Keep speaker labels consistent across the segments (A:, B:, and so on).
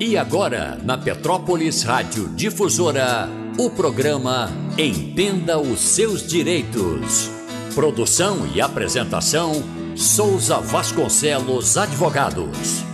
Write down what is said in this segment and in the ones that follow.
A: E agora, na Petrópolis Rádio Difusora, o programa Entenda os Seus Direitos. Produção e apresentação: Souza Vasconcelos Advogados.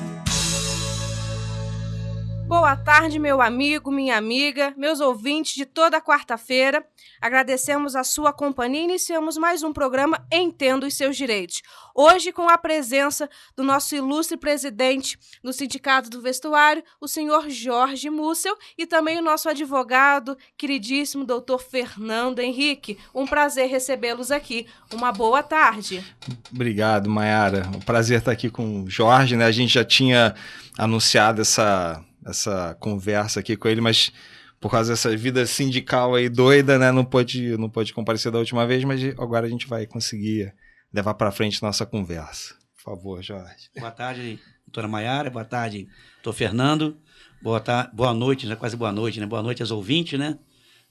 B: Boa tarde, meu amigo, minha amiga, meus ouvintes de toda quarta-feira. Agradecemos a sua companhia e iniciamos mais um programa Entendo os Seus Direitos. Hoje, com a presença do nosso ilustre presidente do Sindicato do Vestuário, o senhor Jorge Mussel, e também o nosso advogado, queridíssimo doutor Fernando Henrique. Um prazer recebê-los aqui. Uma boa tarde.
C: Obrigado, Mayara. Um prazer estar aqui com o Jorge, né? A gente já tinha anunciado essa, essa conversa aqui com ele, mas por causa dessa vida sindical aí doida, né? Não pôde, não pôde comparecer da última vez, mas agora a gente vai conseguir levar para frente nossa conversa. Por favor, Jorge.
D: Boa tarde, doutora Maiara. Boa tarde, doutor Fernando. Boa, tarde, boa noite, já quase boa noite, né? Boa noite aos ouvintes, né?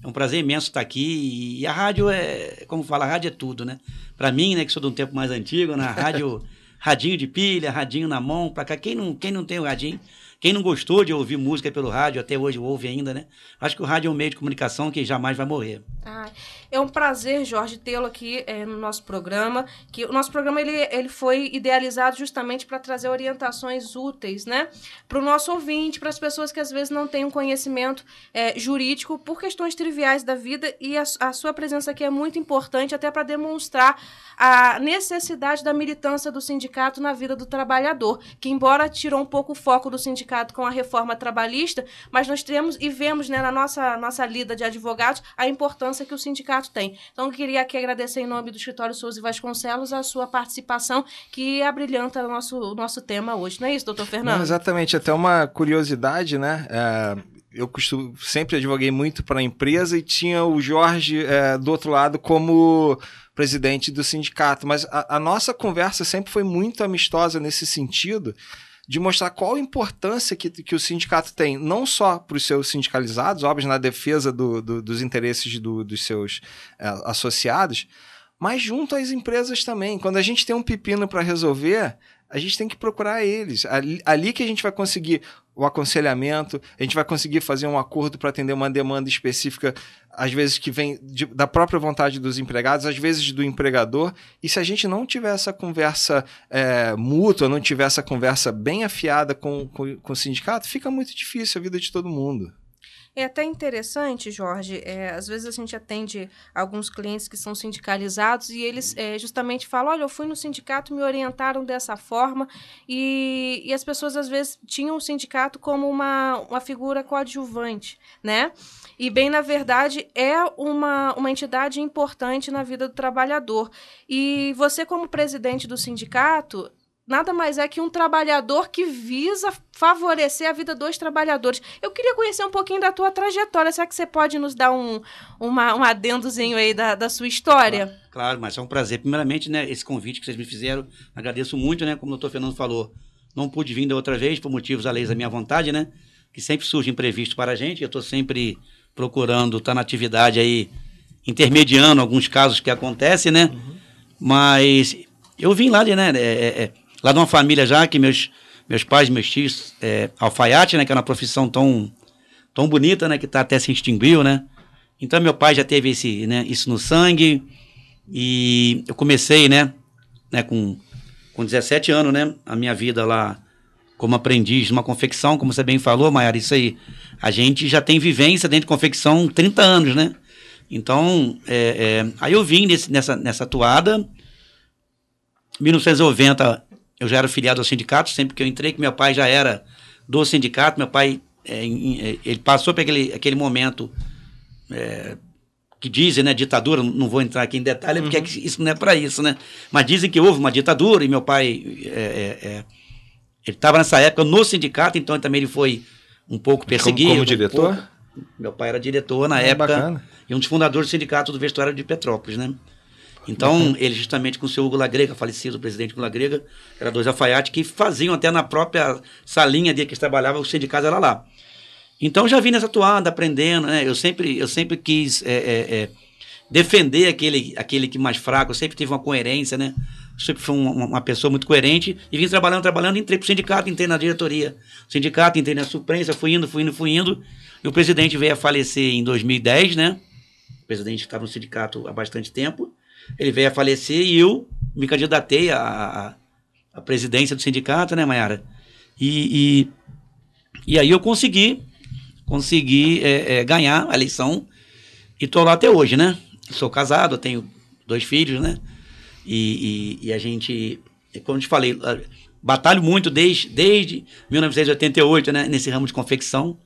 D: É um prazer imenso estar aqui. E a rádio é, como fala, a rádio é tudo, né? Para mim, né, que sou de um tempo mais antigo, na né? rádio, radinho de pilha, radinho na mão, para cá. Quem não, quem não tem o radinho, quem não gostou de ouvir música pelo rádio, até hoje ouve ainda, né? Acho que o rádio é um meio de comunicação que jamais vai morrer.
B: Ah, é um prazer, Jorge, tê-lo aqui é, no nosso programa. Que o nosso programa ele, ele foi idealizado justamente para trazer orientações úteis, né, para o nosso ouvinte, para as pessoas que às vezes não têm um conhecimento é, jurídico por questões triviais da vida e a, a sua presença aqui é muito importante até para demonstrar a necessidade da militância do sindicato na vida do trabalhador, que embora tirou um pouco o foco do sindicato com a reforma trabalhista, mas nós temos e vemos né, na nossa nossa lida de advogados a importância que o sindicato sindicato tem. Então, eu queria aqui agradecer em nome do escritório Souza e Vasconcelos a sua participação, que abrilhanta o nosso, o nosso tema hoje. Não é isso, doutor Fernando? Não,
C: exatamente. Até uma curiosidade, né? É, eu costumo, sempre advoguei muito para a empresa e tinha o Jorge é, do outro lado como presidente do sindicato, mas a, a nossa conversa sempre foi muito amistosa nesse sentido de mostrar qual a importância que, que o sindicato tem, não só para os seus sindicalizados, óbvio, na defesa do, do, dos interesses do, dos seus é, associados, mas junto às empresas também. Quando a gente tem um pepino para resolver, a gente tem que procurar eles. Ali, ali, que a gente vai conseguir o aconselhamento, a gente vai conseguir fazer um acordo para atender uma demanda específica, às vezes que vem de, da própria vontade dos empregados, às vezes do empregador. E se a gente não tiver essa conversa é, mútua, não tiver essa conversa bem afiada com, com, com o sindicato, fica muito difícil a vida de todo mundo.
B: É até interessante, Jorge, é, às vezes a gente atende alguns clientes que são sindicalizados e eles é, justamente falam: olha, eu fui no sindicato, me orientaram dessa forma, e, e as pessoas às vezes tinham o sindicato como uma, uma figura coadjuvante, né? E, bem, na verdade, é uma, uma entidade importante na vida do trabalhador. E você, como presidente do sindicato, nada mais é que um trabalhador que visa favorecer a vida dos trabalhadores. Eu queria conhecer um pouquinho da tua trajetória. Será que você pode nos dar um, uma, um adendozinho aí da, da sua história?
D: Claro, claro, mas é um prazer. Primeiramente, né, esse convite que vocês me fizeram, agradeço muito, né? Como o doutor Fernando falou, não pude vir da outra vez, por motivos alheios da minha vontade, né? Que sempre surge imprevisto para a gente. Eu estou sempre procurando estar tá na atividade aí, intermediando alguns casos que acontecem, né? Uhum. Mas eu vim lá de, né? É, é, é lá de uma família já que meus, meus pais, meus tios, é, alfaiate, né, que é uma profissão tão, tão bonita, né, que tá, até se extinguiu, né. Então meu pai já teve esse, né, isso no sangue e eu comecei, né, né com, com 17 anos, né, a minha vida lá como aprendiz numa confecção, como você bem falou, Maiara, isso aí, a gente já tem vivência dentro de confecção 30 anos, né. Então, é, é, aí eu vim nesse, nessa, nessa atuada, 1990 eu já era filiado ao sindicato, sempre que eu entrei, que meu pai já era do sindicato, meu pai, é, é, ele passou por aquele, aquele momento é, que dizem, né, ditadura, não vou entrar aqui em detalhe, uhum. porque isso não é para isso, né? Mas dizem que houve uma ditadura e meu pai, é, é, é ele estava nessa época no sindicato, então também ele foi um pouco perseguido.
C: Como, como diretor?
D: Um meu pai era diretor na época bacana. e um dos fundadores do sindicato do vestuário de Petrópolis, né? Então, uhum. ele justamente com o seu Hugo Lagrega, falecido presidente Hugo Lagrega, era dois alfaiates que faziam até na própria salinha de que eles trabalhavam, o sindicato era lá. Então, já vi nessa toada, aprendendo, né? Eu sempre, eu sempre quis é, é, é, defender aquele, aquele que mais fraco, eu sempre tive uma coerência, né? sempre fui uma, uma, pessoa muito coerente e vim trabalhando, trabalhando, entrei pro sindicato, entrei na diretoria. Sindicato, entrei na suprência, fui indo, fui indo, fui indo. E o presidente veio a falecer em 2010, né? O presidente estava no sindicato há bastante tempo. Ele veio a falecer e eu me candidatei à, à presidência do sindicato, né, Mayara? E, e, e aí eu consegui, consegui é, é, ganhar a eleição e estou lá até hoje, né? Sou casado, tenho dois filhos, né? E, e, e a gente, como te falei, batalho muito desde, desde 1988, né? Nesse ramo de confecção.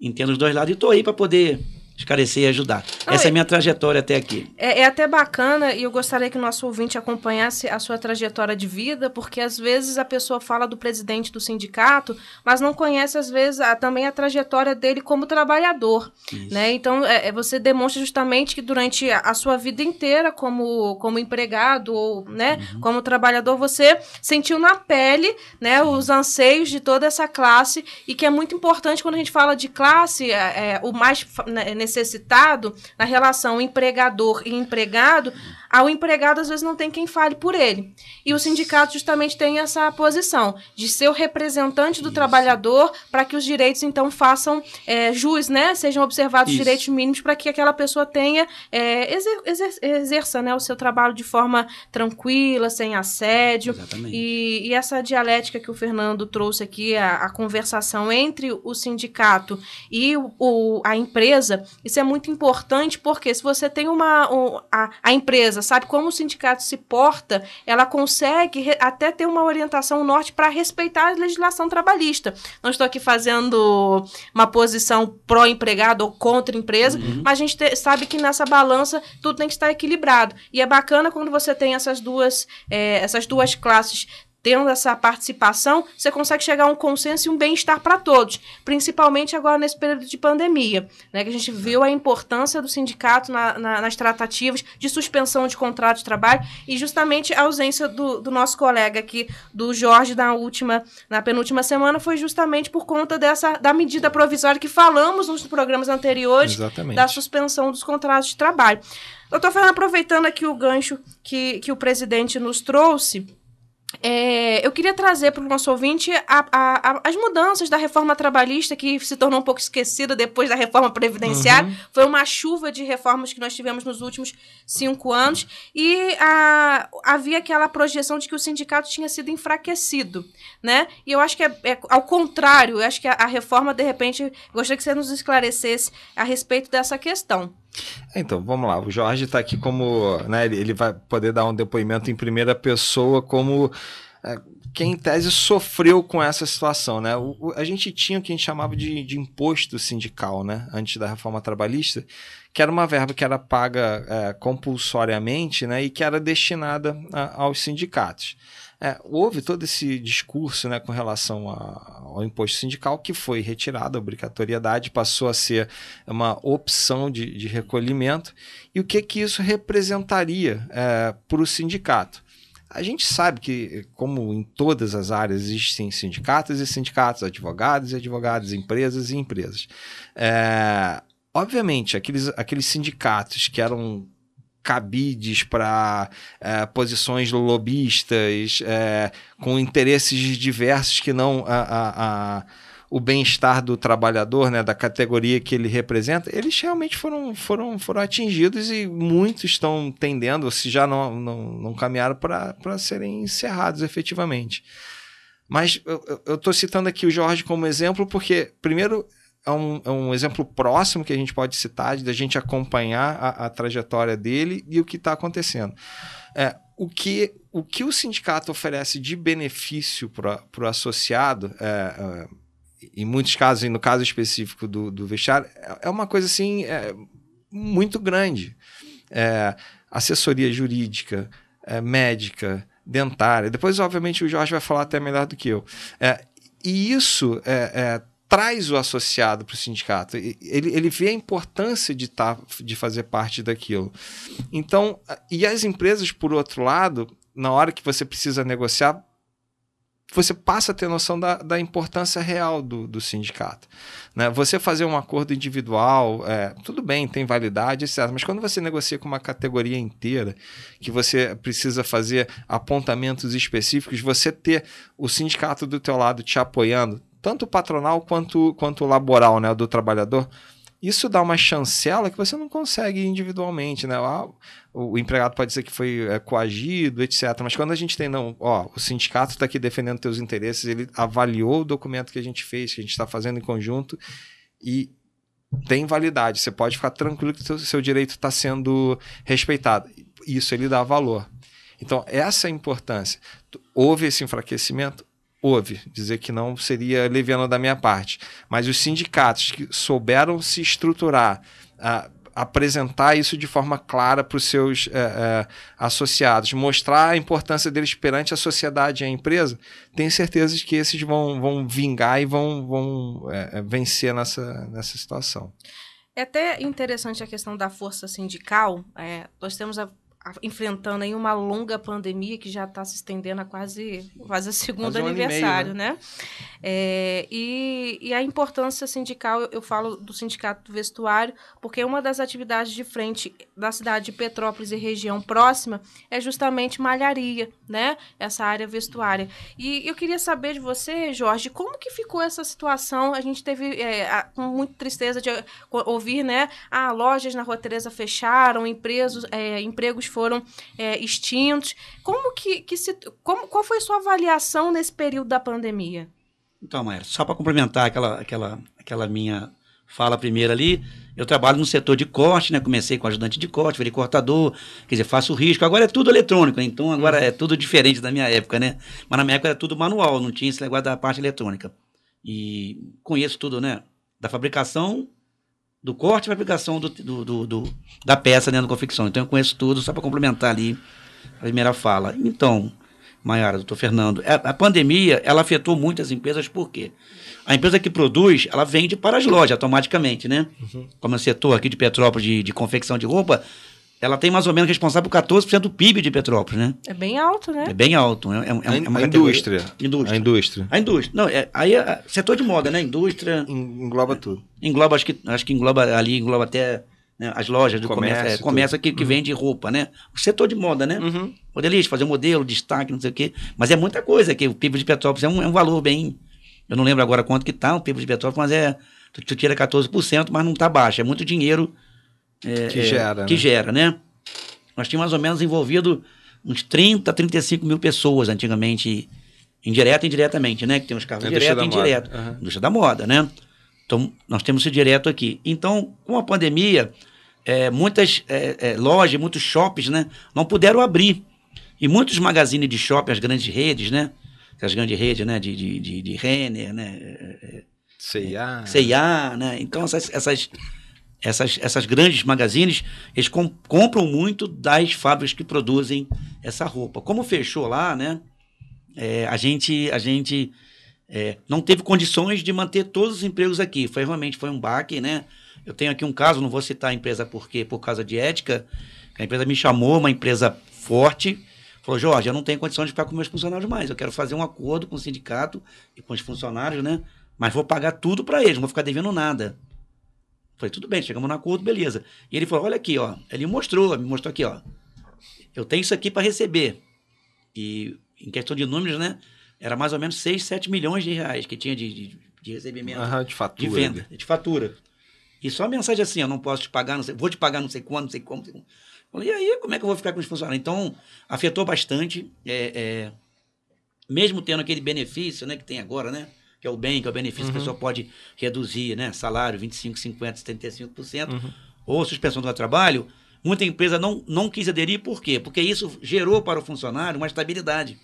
D: Entendo os dois lados e estou aí para poder esclarecer e ajudar. Não, Essa é a minha trajetória até aqui.
B: É, é, até bacana e eu gostaria que o nosso ouvinte acompanhasse a sua trajetória de vida, porque às vezes a pessoa fala do presidente do sindicato, mas não conhece às vezes a, também a trajetória dele como trabalhador, Isso. né? Então é, é, você demonstra justamente que durante a, a, sua vida inteira como, como empregado ou, né, uhum. como trabalhador, você sentiu na pele, né, os anseios de toda essa classe e que é muito importante quando a gente fala de classe, é, é o mais né, necessitado, na relação empregador e empregado, ao empregado às vezes não tem quem fale por ele. E o sindicato justamente tem essa posição de ser o representante do Isso. trabalhador para que os direitos então façam é, jus, né? Sejam observados os direitos mínimos para que aquela pessoa tenha é, exer, exer, exerça né, o seu trabalho de forma tranquila, sem assédio. E, e, essa dialética que o Fernando trouxe aqui, a, a conversação entre o sindicato e o, o, a empresa, isso é muito importante porque se você tem uma um, a, a empresa sabe como o sindicato se porta, ela consegue até ter uma orientação norte para respeitar a legislação trabalhista. Não estou aqui fazendo uma posição pró-empregado ou contra empresa, uhum. mas a gente te, sabe que nessa balança tudo tem que estar equilibrado. E é bacana quando você tem essas duas, é, essas duas classes tendo essa participação, você consegue chegar a um consenso e um bem-estar para todos, principalmente agora nesse período de pandemia, né, que a gente viu a importância do sindicato na, na, nas tratativas de suspensão de contrato de trabalho e justamente a ausência do, do, nosso colega aqui, do Jorge, na última, na penúltima semana, foi justamente por conta dessa da medida provisória que falamos nos programas anteriores Exatamente. da suspensão dos contratos de trabalho. Doutor Fernando, aproveitando aqui o gancho que, que o presidente nos trouxe, é, eu queria trazer para o nosso ouvinte a, a, a, as mudanças da reforma trabalhista, que se tornou um pouco esquecida depois da reforma previdenciária. Uhum. Foi uma chuva de reformas que nós tivemos nos últimos cinco anos. E havia aquela projeção de que o sindicato tinha sido enfraquecido. Né? E eu acho que é, é ao contrário, eu acho que a, reforma, de repente, gostaria que você nos esclarecesse a respeito dessa questão.
C: Então, vamos lá. O Jorge está aqui como. Né, ele, ele, vai poder dar um depoimento em primeira pessoa, como é, quem em tese sofreu com essa situação. Né? O, o, a gente tinha o que a gente chamava de, de, imposto sindical, né? antes da reforma trabalhista, que era uma verba que era paga é, compulsoriamente né? e que era destinada a, aos sindicatos. É, houve todo esse discurso né, com relação a, ao imposto sindical que foi retirado, a obrigatoriedade passou a ser uma opção de, de recolhimento. E o que, que isso representaria é, para o sindicato? A gente sabe que, como em todas as áreas existem sindicatos e sindicatos, advogados e advogados, empresas e empresas. É, obviamente, aqueles, aqueles sindicatos que eram cabides para é, posições lobistas, é, com interesses diversos que não a, a, a o bem-estar do trabalhador, né, da categoria que ele representa, eles realmente foram, foram, foram atingidos e muitos estão tendendo, se já não, não, não caminharam, para serem encerrados efetivamente. Mas eu estou citando aqui o Jorge como exemplo porque, primeiro, é um, é um exemplo próximo que a gente pode citar, da gente acompanhar a, a trajetória dele e o que está acontecendo. É, o, que, o que o sindicato oferece de benefício para o associado, é, é, em muitos casos, e no caso específico do, do vestiário, é, é uma coisa assim é, muito grande. É, assessoria jurídica, médica, dentária. Depois, obviamente, o Jorge vai falar até melhor do que eu. e isso é, traz o associado para o sindicato. Ele, ele vê a importância de, tá, de fazer parte daquilo. Então, e as empresas, por outro lado, na hora que você precisa negociar, você passa a ter noção da, da importância real do, do sindicato. Né? Você fazer um acordo individual, é, tudo bem, tem validade, etc. Mas quando você negocia com uma categoria inteira, que você precisa fazer apontamentos específicos, você ter o sindicato do teu lado te apoiando, tanto patronal quanto, quanto laboral, né, do trabalhador, isso dá uma chancela que você não consegue individualmente, né? Ah, o empregado pode dizer que foi é, coagido, etc. Mas quando a gente tem, não, ó, o sindicato está aqui defendendo teus interesses, ele avaliou o documento que a gente fez, que a gente está fazendo em conjunto, e tem validade. Você pode ficar tranquilo que o seu direito está sendo respeitado. Isso ele dá valor. Então, essa é a importância. Houve esse enfraquecimento? Houve. Dizer que não seria leviano da minha parte. Mas os sindicatos que souberam se estruturar, a, apresentar isso de forma clara para os seus é, é, associados, mostrar a importância deles perante a sociedade e a empresa, tenho certeza de que esses vão, vão vingar e vão, vão é, vencer nessa, nessa situação.
B: É até interessante a questão da força sindical. É, nós temos a enfrentando aí uma longa pandemia que já está se estendendo a quase, quase a segundo quase um aniversário, meio, né? né? É, e, e a importância sindical, eu, eu falo do Sindicato do Vestuário, porque uma das atividades de frente da cidade de Petrópolis e região próxima é justamente malharia, né? Essa área vestuária. E eu queria saber de você, Jorge, como que ficou essa situação? A gente teve é, com muita tristeza de ouvir, né? Ah, lojas na Rua Teresa fecharam, empresas, é, empregos foram é, extintos. Como que, que se, como, qual foi a sua avaliação nesse período da pandemia?
D: Então, Maera, só para complementar aquela, aquela, aquela minha fala primeira ali, eu trabalho no setor de corte, né? Comecei com ajudante de corte, virei cortador, quer dizer, faço risco. Agora é tudo eletrônico, né? então agora é tudo diferente da minha época, né? Mas na minha época era tudo manual, não tinha esse negócio da parte eletrônica. E conheço tudo, né? Da fabricação do corte para aplicação do, do, do, da peça dentro da confecção. Então eu conheço tudo, só para complementar ali a primeira fala. Então, Maiara, doutor Fernando, a, a, pandemia ela afetou muitas empresas, por quê? A empresa que produz, ela vende para as lojas automaticamente, né? Uhum. Como o setor aqui de Petrópolis de, de confecção de roupa, ela tem mais ou menos responsável por 14% do PIB de Petrópolis, né?
B: É bem alto, né?
D: É bem alto. É, é,
C: é, é uma a indústria.
D: indústria.
C: A indústria.
D: A indústria. Não, é, aí é setor de moda, né? Indústria.
C: Engloba tudo.
D: Engloba, acho que, acho que engloba ali, engloba até né, as lojas do comércio, comércio, é, comércio que, que uhum. vende roupa, né? O setor de moda, né? Uhum. Modelista, fazer modelo, destaque, não sei o quê. Mas é muita coisa, que o PIB de Petrópolis é um, é um valor bem... Eu não lembro agora quanto que tá o PIB de Petrópolis, mas é... Tu, tu tira 14%, mas não tá baixo. É muito dinheiro...
C: É, que gera,
D: Que
C: né?
D: gera, né? Nós tínhamos mais ou menos envolvido uns 30, 35 mil pessoas antigamente, indireta e indiretamente, né? Que tem os carros direto e indireto. Uhum. Indústria da moda, né? Então, nós temos isso direto aqui. Então, com a pandemia, é, muitas é, é, lojas, muitos shoppings, né? Não puderam abrir. E muitos magazines de shopping, as grandes redes, né? As grandes redes, né? De, de, de, de Renner, né?
C: C&A.
D: C&A, né? Então, essas, essas essas, essas grandes magazines, eles com, compram muito das fábricas que produzem essa roupa. Como fechou lá, né? É, a gente, a gente é, não teve condições de manter todos os empregos aqui. Foi realmente foi um baque, né? Eu tenho aqui um caso, não vou citar a empresa porque por causa de ética. A empresa me chamou, uma empresa forte, falou: Jorge, eu não tenho condição de ficar com meus funcionários mais. Eu quero fazer um acordo com o sindicato e com os funcionários, né? Mas vou pagar tudo para eles, não vou ficar devendo nada. Falei, tudo bem, chegamos no acordo, beleza. E ele falou, olha aqui, ó. Ele mostrou, me mostrou aqui, ó. Eu tenho isso aqui para receber. E em questão de números, né? Era mais ou menos 6, 7 milhões de reais que tinha de, de, de recebimento.
C: De fatura.
D: De venda, de fatura. E só a mensagem assim, eu não posso te pagar, não sei, vou te pagar não sei quando, não sei como. Não sei como. Falei, e aí, como é que eu vou ficar com os funcionários? Então, afetou bastante. É, é, mesmo tendo aquele benefício né, que tem agora, né? Que é o bem, que é o benefício, uhum. a pessoa pode reduzir, né? Salário 25, 50, 75%, uhum. ou suspensão do trabalho. Muita empresa não, não quis aderir, por quê? Porque isso gerou para o funcionário uma estabilidade.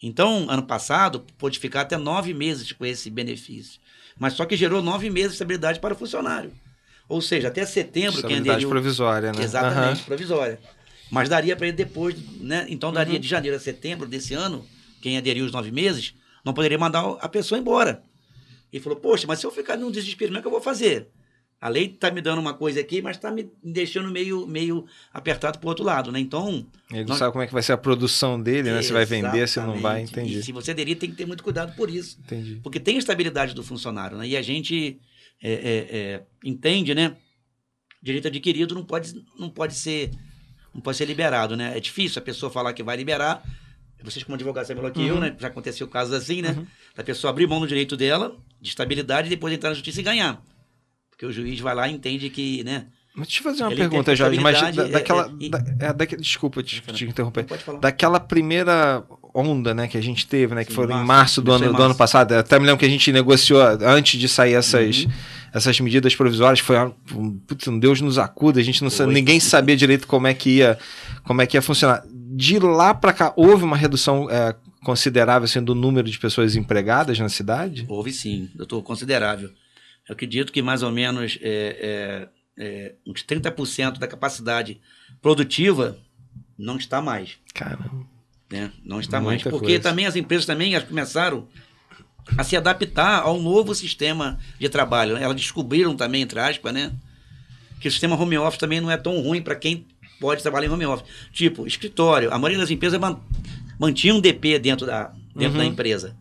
D: Então, ano passado, pôde ficar até nove meses com esse benefício. Mas só que gerou nove meses de estabilidade para o funcionário. Ou seja, até setembro,
C: quem aderiu... provisória, né?
D: Exatamente, uhum. provisória. Mas daria para ele depois, né? Então, daria uhum. de janeiro a setembro desse ano, quem aderiu os nove meses, não poderia mandar a pessoa embora. Ele falou, poxa, mas se eu ficar num desespero, como é que eu vou fazer? A lei está me dando uma coisa aqui, mas está me deixando meio, meio apertado para o outro lado, né? Então.
C: Ele não nós... sabe como é que vai ser a produção dele, né? Se vai vender, se não vai,
D: entendi.
C: E
D: se você aderir, tem que ter muito cuidado por isso.
C: Entendi.
D: Porque tem a estabilidade do funcionário, né? E a gente é, é, é, entende, né? Direito adquirido não pode, não pode ser não pode ser liberado, né? É difícil a pessoa falar que vai liberar. Vocês, como advogado, sabem melhor que uhum. eu, né? Já aconteceu casos assim, né? Uhum. Da pessoa abrir mão do direito dela, de estabilidade, e depois entrar na justiça e ganhar. Porque o juiz vai lá e entende que, né?
C: Mas deixa eu fazer uma pergunta, Jorge. Mas da, daquela. É, é, da, é, da, desculpa te, te interromper. Daquela primeira onda né, que a gente teve, né? Que Sim, foi março, em março do ano, do ano passado. Até me lembro que a gente negociou antes de sair essas, uhum. essas medidas provisórias. Foi um, putz, Deus nos acuda. A gente não ninguém sabia direito como é que ia, como é que ia funcionar. De lá para cá, houve uma redução é, considerável assim, do número de pessoas empregadas na cidade?
D: Houve sim, doutor, considerável. Eu acredito que mais ou menos é, é, é, uns 30% da capacidade produtiva não está mais.
C: Caramba.
D: Né? Não está Muita mais. Porque coisa. também as empresas também começaram a se adaptar ao novo sistema de trabalho. Elas descobriram também, entre aspas, né? Que o sistema home office também não é tão ruim para quem pode trabalhar em home office. Tipo, escritório. A maioria das empresas mantinha um DP dentro da, dentro uhum. da empresa.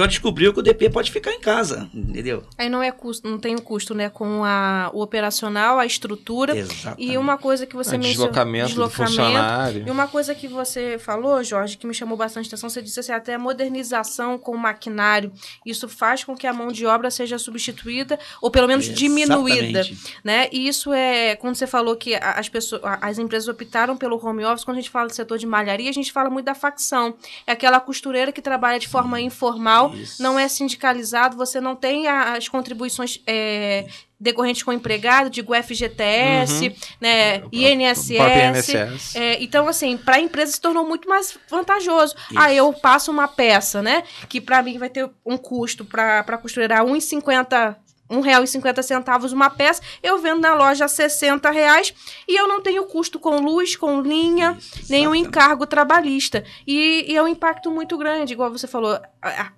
D: Ela descobriu que o DP pode ficar em casa, entendeu?
B: Aí não é custo, não tem o um custo, né, com a, o operacional, a estrutura. Exatamente. E uma coisa que você
C: é, mencionou. Deslocamento, deslocamento do funcionário.
B: E uma coisa que você falou, Jorge, que me chamou bastante atenção, você disse assim, até a modernização com o maquinário. Isso faz com que a mão de obra seja substituída, ou pelo menos Exatamente. diminuída. Né? E isso é, quando você falou que as pessoas, as empresas optaram pelo home office, quando a gente fala do setor de malharia, a gente fala muito da facção. É aquela costureira que trabalha de forma informal isso. não é sindicalizado, você não tem as contribuições é, decorrentes com o empregado, digo FGTS, uhum. né, INSS. É, então, assim, para a empresa se tornou muito mais vantajoso. Isso. Ah, eu passo uma peça, né, que para mim vai ter um custo para costurar 1,50 R$1,50 uma peça, eu vendo na loja R$ reais e eu não tenho custo com luz, com linha, Isso, nenhum encargo trabalhista. E, e, é um impacto muito grande, igual você falou.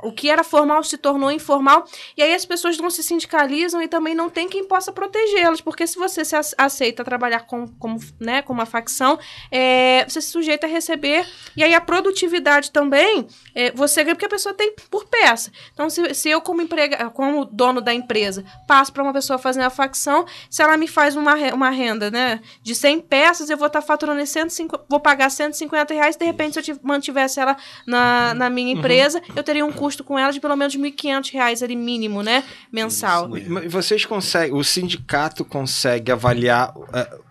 B: O que era formal se tornou informal, e aí as pessoas não se sindicalizam e também não tem quem possa protegê-las, porque se você se aceita trabalhar com, como, né, com uma facção, é, você se sujeita a receber, e aí a produtividade também, é, você ganha porque a pessoa tem por peça. Então, se, se eu, como, emprega, como dono da empresa, passo para uma pessoa fazer a facção. Se ela me faz uma, uma renda né, de 100 peças, eu vou estar tá faturando 150, vou pagar 150 reais. De repente, se eu mantivesse ela na, na minha uhum. empresa, uhum. eu teria um custo com ela de pelo menos 1.500 reais ali mínimo, né, mensal.
C: E vocês conseguem, o sindicato consegue avaliar... Uh,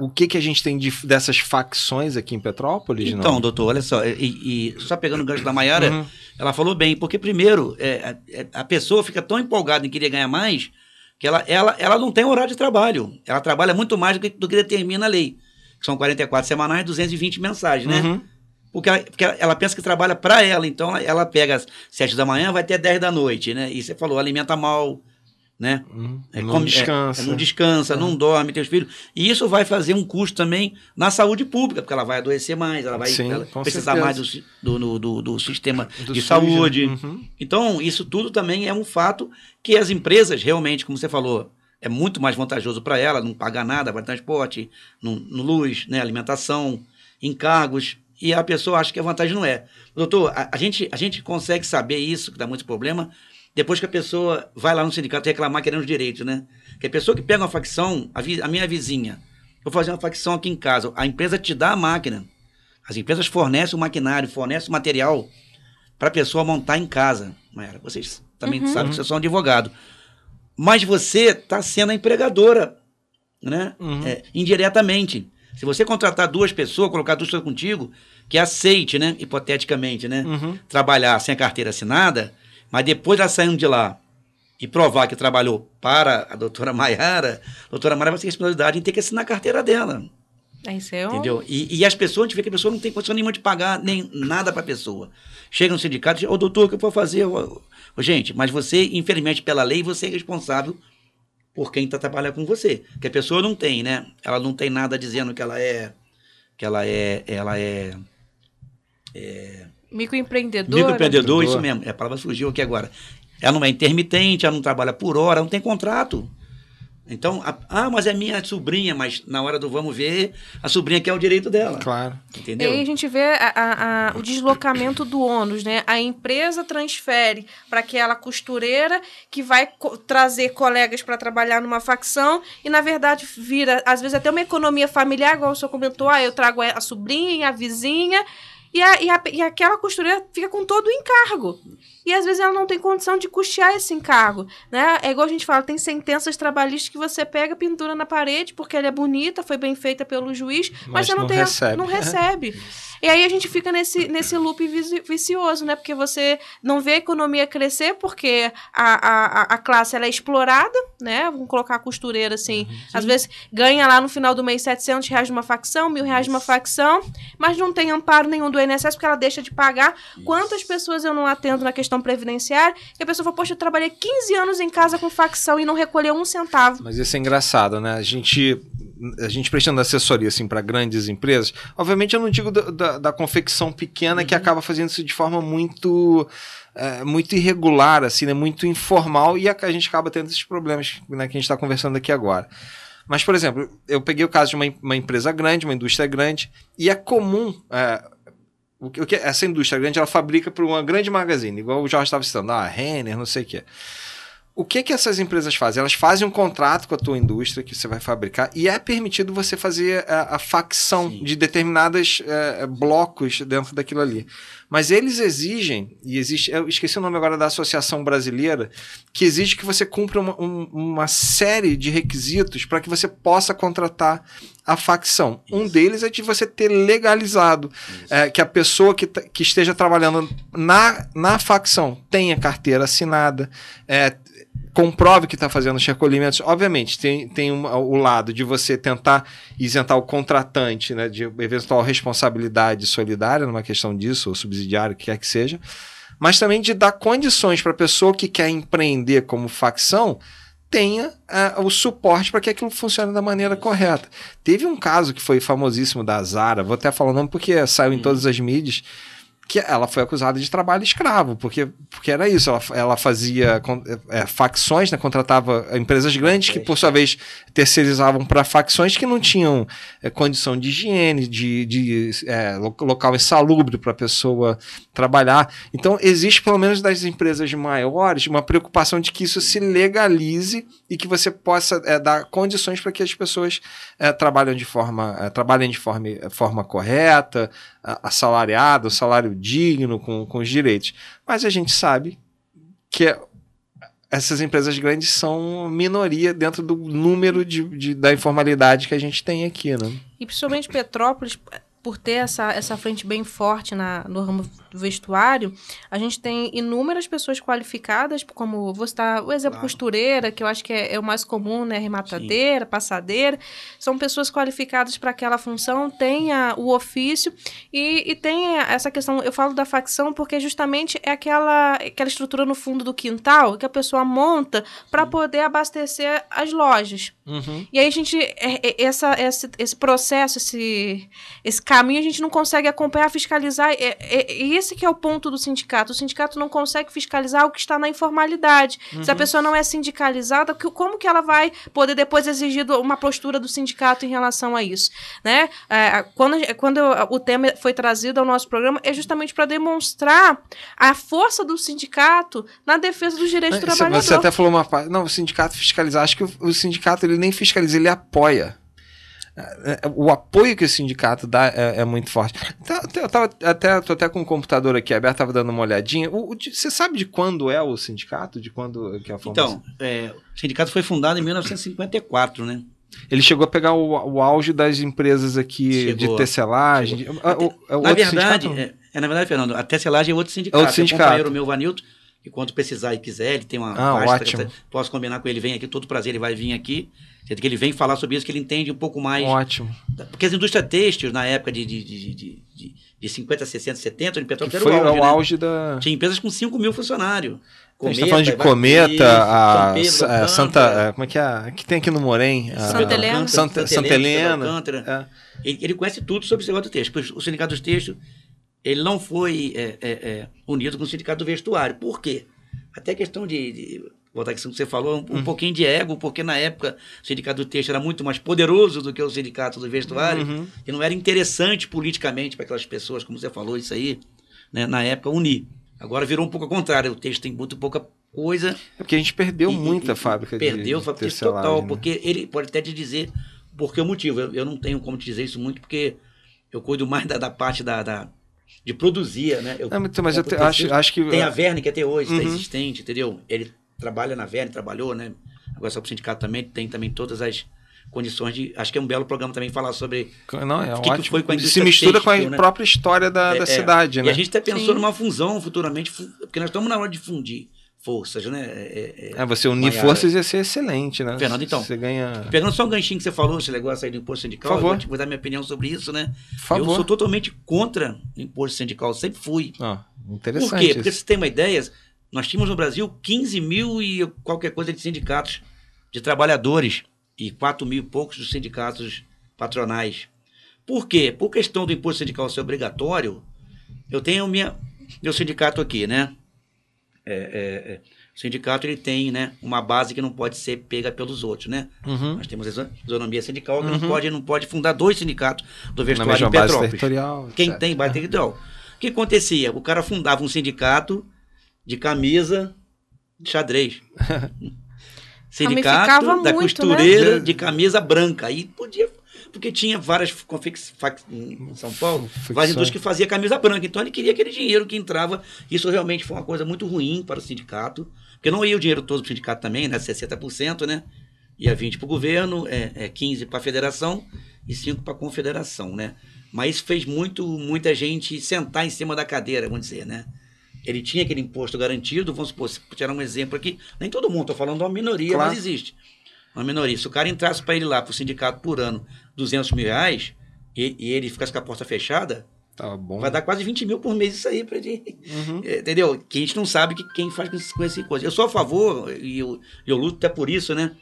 C: o que, que a gente tem de, dessas facções aqui em Petrópolis?
D: Então, não? doutor, olha só, e, e, só pegando o gancho da Maiara, uhum. ela falou bem, porque primeiro, é, é, a pessoa fica tão empolgada em querer ganhar mais, que ela, ela, ela não tem horário de trabalho. Ela trabalha muito mais do que, do que determina a lei, que são 44 semanais, 220 mensais, né? Uhum. Porque, ela, porque ela, pensa que trabalha para ela, então ela, ela pega às 7 da manhã, vai até 10 da noite, né? E você falou, alimenta mal, né?
C: Uhum. É, não, come, descansa.
D: É, não descansa. não dorme, tem os filhos. E isso vai fazer um custo também na saúde pública, porque ela vai adoecer mais, ela vai Sim, ela precisar certeza. mais do, do, do, do sistema do de saúde. Uhum. Então, isso tudo também é um fato que as empresas realmente, como você falou, é muito mais vantajoso para ela, não pagar nada para transporte, no, no, luz, né, alimentação, encargos, e a pessoa acha que a vantagem não é. Doutor, a, a gente, a gente consegue saber isso, que dá muito problema, depois que a pessoa vai lá no sindicato reclamar querendo os direitos, né? Que a pessoa que pega uma facção, a, vi, a minha vizinha, vou fazer uma facção aqui em casa, a empresa te dá a máquina. As empresas fornecem o maquinário, fornecem o material para a pessoa montar em casa. Maera, vocês também uhum. sabem que vocês são advogado. Mas você está sendo a empregadora, né? Uhum. É, indiretamente. Se você contratar duas pessoas, colocar duas pessoas contigo, que aceite, né? Hipoteticamente, né? Uhum. Trabalhar sem a carteira assinada, mas depois ela saindo de lá e provar que trabalhou para a doutora Maiara, a doutora Maiara vai ter responsabilidade em ter que assinar a carteira dela.
B: É isso é
D: Entendeu? E, e, as pessoas, a gente vê que a pessoa não tem condição nenhuma de pagar nem nada para a pessoa. Chega no sindicato e diz, ô doutor, o que eu vou fazer? Ô, gente, mas você, infelizmente, pela lei, você é responsável por quem está trabalhando com você. Que a pessoa não tem, né? Ela não tem nada dizendo que ela é. Que ela é. Ela é.
B: é Microempreendedor.
D: Microempreendedor, isso mesmo. A palavra surgiu aqui agora. Ela não é intermitente, ela não trabalha por hora, não tem contrato. Então, a- ah, mas é minha sobrinha, mas na hora do vamos ver, a sobrinha quer o direito dela.
C: Claro.
B: E
D: Entendeu?
B: aí a gente vê a- a- a- o deslocamento do ônus, né? A empresa transfere para aquela costureira que vai co- trazer colegas para trabalhar numa facção e, na verdade, vira, às vezes, até uma economia familiar, igual o senhor comentou, ah, eu trago a sobrinha, a vizinha, e, a- e a- e aquela costureira fica com todo o encargo. E às vezes ela não tem condição de custear esse encargo, né? É igual a gente fala, tem sentenças trabalhistas que você pega, pintura na parede, porque ela é bonita, foi bem feita pelo juiz, mas,
C: Mas
B: você não,
C: não
B: tem
C: recebe.
B: não recebe. E aí a gente fica nesse, nesse loop vici- vicioso, né? Porque você não vê a economia crescer, porque a, a, a classe ela é explorada, né? Vamos colocar a costureira assim. Às vezes ganha lá no final do mês 700 reais de uma facção, mil reais de uma facção, mas não tem amparo nenhum do INSS porque ela deixa de pagar. Quantas pessoas eu não atendo na questão previdenciária e a pessoa fala, poxa, eu trabalhei 15 anos em casa com facção e não recolheu um centavo.
C: Mas isso é engraçado, né? A gente, a gente prestando assessoria assim para grandes empresas. Obviamente, eu não digo da, da- da confecção pequena que acaba fazendo isso de forma muito é, muito irregular, assim, né? Muito informal e a, a gente acaba tendo esses problemas né, que a gente está conversando aqui agora. Mas, por exemplo, eu peguei o caso de uma, uma empresa grande, uma indústria grande, e é comum. é, o que, que- essa indústria grande ela fabrica para uma grande magazine, igual o Jorge estava citando, ah, Renner, não sei o quê. O que que essas empresas fazem? Elas fazem um contrato com a tua indústria que você vai fabricar e é permitido você fazer a, a facção
D: Sim.
C: de determinados eh, blocos dentro daquilo ali. Mas eles exigem, e existe, eu esqueci o nome agora da Associação Brasileira, que exige que você cumpra uma, um- uma série de requisitos para que você possa contratar a facção. Um deles é de você ter legalizado é, que a pessoa que, tá- que esteja trabalhando na, na facção tenha carteira assinada, é, comprove que está fazendo os recolhimentos. Obviamente, tem, tem um- o lado de você tentar isentar o contratante né, de eventual responsabilidade solidária numa questão disso, ou subsidiária, o que quer que seja, mas também de dar condições para a pessoa que quer empreender como facção tenha ah, o suporte para que aquilo funcione da maneira correta. Teve um caso que foi famosíssimo da Zara, vou até falar o nome porque saiu em todas as mídias, que ela foi acusada de trabalho escravo, porque, porque era isso, ela, ela fazia con- é, facções, né, contratava empresas grandes que, por sua vez, terceirizavam para facções que não tinham é, condição de higiene, de, de é, lo- local insalubre para a pessoa trabalhar. Então, existe, pelo menos das empresas maiores, uma preocupação de que isso se legalize e que você possa é, dar condições para que as pessoas é, trabalhem de forma, é, trabalhem de forma, forma correta, assalariado, salário digno, com, com os direitos. Mas a gente sabe que essas empresas grandes são minoria dentro do número de, de- da informalidade que a gente tem aqui, né?
B: E principalmente Petrópolis, por ter essa, essa frente bem forte na, no ramo do vestuário, a gente tem inúmeras pessoas qualificadas, como vou citar o exemplo
D: Claro.
B: costureira, que eu acho que é, é o mais comum, né? Rematadeira, passadeira. São pessoas qualificadas para aquela função, tem a- o ofício e, e tem essa questão. Eu falo da facção porque justamente é aquela, aquela estrutura no fundo do quintal que a pessoa monta para poder abastecer as lojas. E aí a gente, é- é- essa, esse, esse processo, esse, esse caminho, a gente não consegue acompanhar, fiscalizar. É, é- e esse que é o ponto do sindicato. O sindicato não consegue fiscalizar o que está na informalidade. Se a pessoa não é sindicalizada, que- como que ela vai poder depois exigir uma postura do sindicato em relação a isso? Né? É, quando quando o tema foi trazido ao nosso programa, é justamente para demonstrar a força do sindicato na defesa dos direitos do
C: Você-
B: trabalhador.
C: Você até falou uma parte. Não, o sindicato fiscalizar. Acho que o, o sindicato ele nem fiscaliza, ele apoia. É, é, O apoio que o sindicato dá é, é muito forte. Então, até- eu tava, até, tô até com o computador aqui aberto, tava dando uma olhadinha. O- o você sabe de quando é o sindicato? De quando que é a formação?
D: Então, é, o sindicato foi fundado em 1954, né?
C: Ele chegou a pegar o, o auge das empresas aqui
D: Chegou.
C: de tecelagem. Ah, é
D: na verdade, é, é, na verdade, Fernando, a tecelagem é outro sindicato.
C: É outro sindicato.
D: O companheiro meu, Vanilton, que quando precisar e quiser, ele tem uma
C: Ah, ótimo.
D: posso combinar com ele, vem aqui, todo prazer, ele vai vir aqui. Que ele vem falar sobre isso, que ele entende um pouco mais.
C: Ótimo.
D: Porque as indústrias têxteis, na época de, de, de, de, de, de 50, 60, 70, em
C: Que
D: Petrópolis
C: foi
D: era o auge,
C: o
D: né?
C: auge da.
D: Tinha empresas com 5 mil funcionários.
C: a gente tá falando de Cometa, a,
D: Pedro,
C: Sa- é, Santa. é, Como é que é? Que tem aqui no Morém? A-
B: Santa Helena.
C: Santa, Santa Helena.
D: Alcântara.
C: É.
D: Ele, ele conhece tudo sobre esse negócio do texto. Pois O sindicato dos textos, ele não foi é, é, é, unido com o sindicato do vestuário. Por quê? Até questão de, de voltar aqui que você falou, um, um pouquinho de ego, porque na época o sindicato do texto era muito mais poderoso do que o sindicato do vestuário,
C: Uhum.
D: e não era interessante politicamente para aquelas pessoas, como você falou, isso aí, né, na época, unir. Agora virou um pouco ao contrário, o texto tem muito pouca coisa.
C: É porque a gente perdeu
D: e-
C: muita
D: e-
C: fábrica de
D: Perdeu
C: de
D: fábrica
C: tecelagem,
D: total,
C: né?
D: porque ele pode até te dizer por que o motivo. Eu, eu não tenho como te dizer isso muito, porque eu cuido mais da, da parte da, da- de produzir, né? Eu,
C: Não, mas- mas eu te- acho, acho que.
D: Tem a Verne, que até hoje está
C: Uhum.
D: existente, entendeu? Ele trabalha na Verne, trabalhou, né? Agora só para o sindicato também, tem também todas as condições de. Acho que é um belo programa também falar sobre.
C: Não, é
D: O que que foi com a
C: Se
D: indústria
C: mistura com a
D: né?
C: própria história da,
D: É,
C: da
D: é.
C: cidade,
D: E
C: né?
D: a gente até pensou
B: Sim.
D: numa fusão futuramente, fu- porque nós estamos na hora de fundir forças, né? É, é-
C: É, você unir forças ia ser excelente, né?
D: Fernando, então.
C: Você ganha.
D: Pegando só um ganchinho que você falou, esse negócio aí do imposto sindical,
C: Por favor.
D: eu vou, te- vou dar minha opinião sobre isso, né?
C: Por favor.
D: Eu sou totalmente contra o imposto sindical, sempre fui. Por
C: interessante.
D: quê? Porque
C: isso.
D: você tem uma ideia, nós tínhamos no Brasil 15 mil e qualquer coisa de sindicatos de trabalhadores e 4 mil e poucos dos sindicatos patronais. Por quê? Por questão do imposto sindical ser obrigatório, eu tenho minha, meu sindicato aqui, né? É, é, é, o sindicato ele tem né, uma base que não pode ser pega pelos outros, né?
C: Uhum.
D: Nós temos a isonomia sindical que
C: Uhum.
D: não, pode, não pode fundar dois sindicatos do vestuário em Petrópolis. Quem
C: etc.
D: tem base territorial. O que acontecia? O cara fundava um sindicato de camisa de xadrez. Sindicato da
B: muito,
D: costureira
C: né?
D: de camisa branca. Aí podia. Porque tinha várias confex, fac- em São Paulo, várias indústrias que fazia camisa branca. Então ele queria aquele dinheiro que entrava. Isso realmente foi uma coisa muito ruim para o sindicato. Porque não ia o dinheiro todo para o sindicato também, né? 60%, né? Ia 20 para o governo, é, é 15 para a federação e 5 para a confederação, né? Mas isso fez muito, muita gente sentar em cima da cadeira, vamos dizer, né? Ele tinha aquele imposto garantido, vamos supor, se tirar um exemplo aqui, nem todo mundo, estou falando de uma minoria,
C: Claro.
D: mas existe. Uma minoria. Se o cara entrasse para ele lá, para o sindicato por ano, 200 mil reais, e, e ele ficasse com a porta fechada,
C: Tá bom.
D: vai dar quase 20 mil por mês isso aí para ele.
C: Uhum.
D: É, Entendeu? Que a gente não sabe que quem faz com esse, com esse coisa. Eu sou a favor, e eu, eu luto até por isso, né?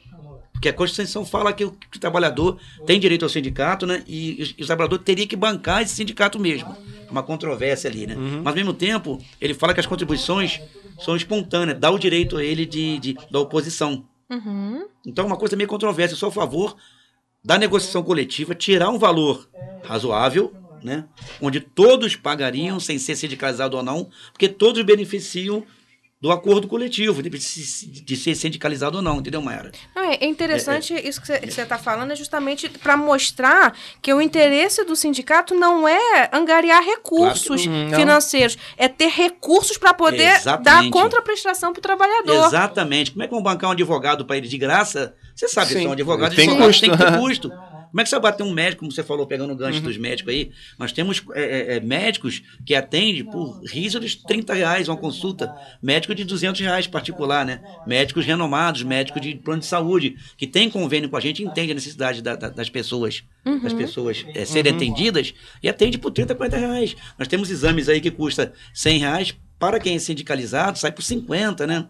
D: Porque a Constituição fala que o, que o trabalhador tem direito ao sindicato, né? E, os- e o trabalhador teria que bancar esse sindicato mesmo. Uma controvérsia ali, né? Mas ao mesmo tempo, ele fala que as contribuições são espontâneas, dá o direito a ele de, de- da oposição.
B: Uhum.
D: Então, é uma coisa meio controversa. Eu sou a favor da negociação coletiva, tirar um valor razoável, né? Onde todos pagariam, sem ser sindicalizado ou não, porque todos beneficiam do acordo coletivo, de, de ser sindicalizado ou não, entendeu, Mayara?
B: Não, é é interessante isso que você está falando, é justamente para mostrar que o interesse do sindicato não é angariar recursos.
C: Não.
B: financeiros, é ter recursos para poder
D: Exatamente.
B: dar contraprestação para o trabalhador.
D: Exatamente. Como é que vão bancar um advogado para ele de graça? Você sabe que
C: Sim.
D: são advogados
C: Tem
D: advogados
C: custo.
D: tem que ter custo. Como é que você vai bater um médico, como você falou, pegando o gancho dos médicos aí? Nós temos é, é, é, médicos que atendem por rígidos 30 reais uma consulta. Médico de 200 reais particular, né? Médicos renomados, médicos de plano de saúde, que tem convênio com a gente, entende a necessidade da- da- das pessoas, das pessoas é, serem atendidas e atende por 30, 40 reais. Nós temos exames aí que custa 100 reais, para quem é sindicalizado, sai por 50, né?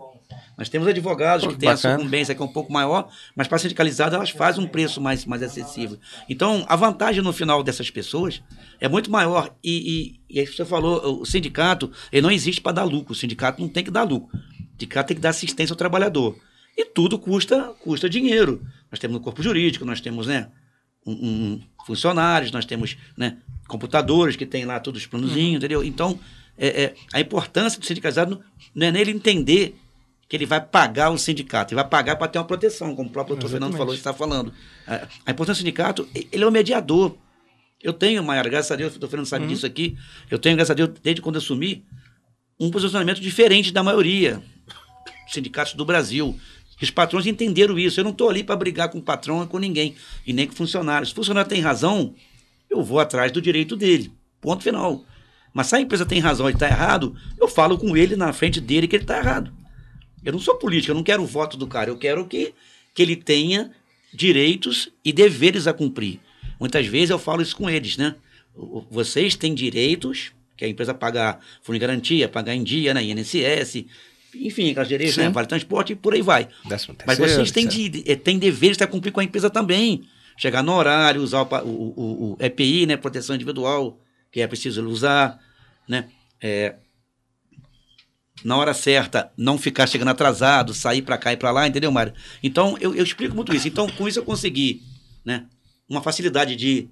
D: Nós temos advogados que têm a sucumbência que é um pouco maior, mas para sindicalizado elas fazem um preço mais, mais acessível. Então, a vantagem no final dessas pessoas é muito maior. E, e, e aí você falou, o sindicato, ele não existe para dar lucro. O sindicato não tem que dar lucro. O sindicato tem que dar assistência ao trabalhador. E tudo custa, custa dinheiro. Nós temos no corpo jurídico, nós temos, né? um- um- funcionários, nós temos né, computadores que tem lá todos os planozinhos, entendeu? Então, é, é, a importância do sindicalizado não é nele entender que ele vai pagar o sindicato, ele vai pagar para ter uma proteção, como o próprio doutor Fernando falou, está falando. A, importância do sindicato, ele é o mediador. Eu tenho, Maiara, graças a Deus, o doutor Fernando sabe disso aqui, eu tenho, graças a Deus, desde quando eu assumi, um posicionamento diferente da maioria dos sindicatos do Brasil. Os patrões entenderam isso. Eu não estou ali para brigar com o patrão e com ninguém, e nem com funcionário. Se o funcionário tem razão, eu vou atrás do direito dele. Ponto final. Mas se a empresa tem razão e está errado, eu falo com ele na frente dele que ele está errado. Eu não sou político, eu não quero o voto do cara, eu quero que, que ele tenha direitos e deveres a cumprir. Muitas vezes eu falo isso com eles, né? Vocês têm direitos, que a empresa pagar fundo de garantia, pagar em dia, né? INSS, enfim, aquelas direitos, né? Vale transporte e por aí vai.
C: Décimo
D: Mas
C: terceiro,
D: vocês têm, de, eh, têm deveres para cumprir com a empresa também. Chegar no horário, usar o, o, o- o EPI, né? Proteção individual, que é preciso usar, né? É, na hora certa, não ficar chegando atrasado, sair para cá e para lá, entendeu, Mário? Então, eu, eu explico muito isso. Então, com isso eu consegui, né, uma facilidade de,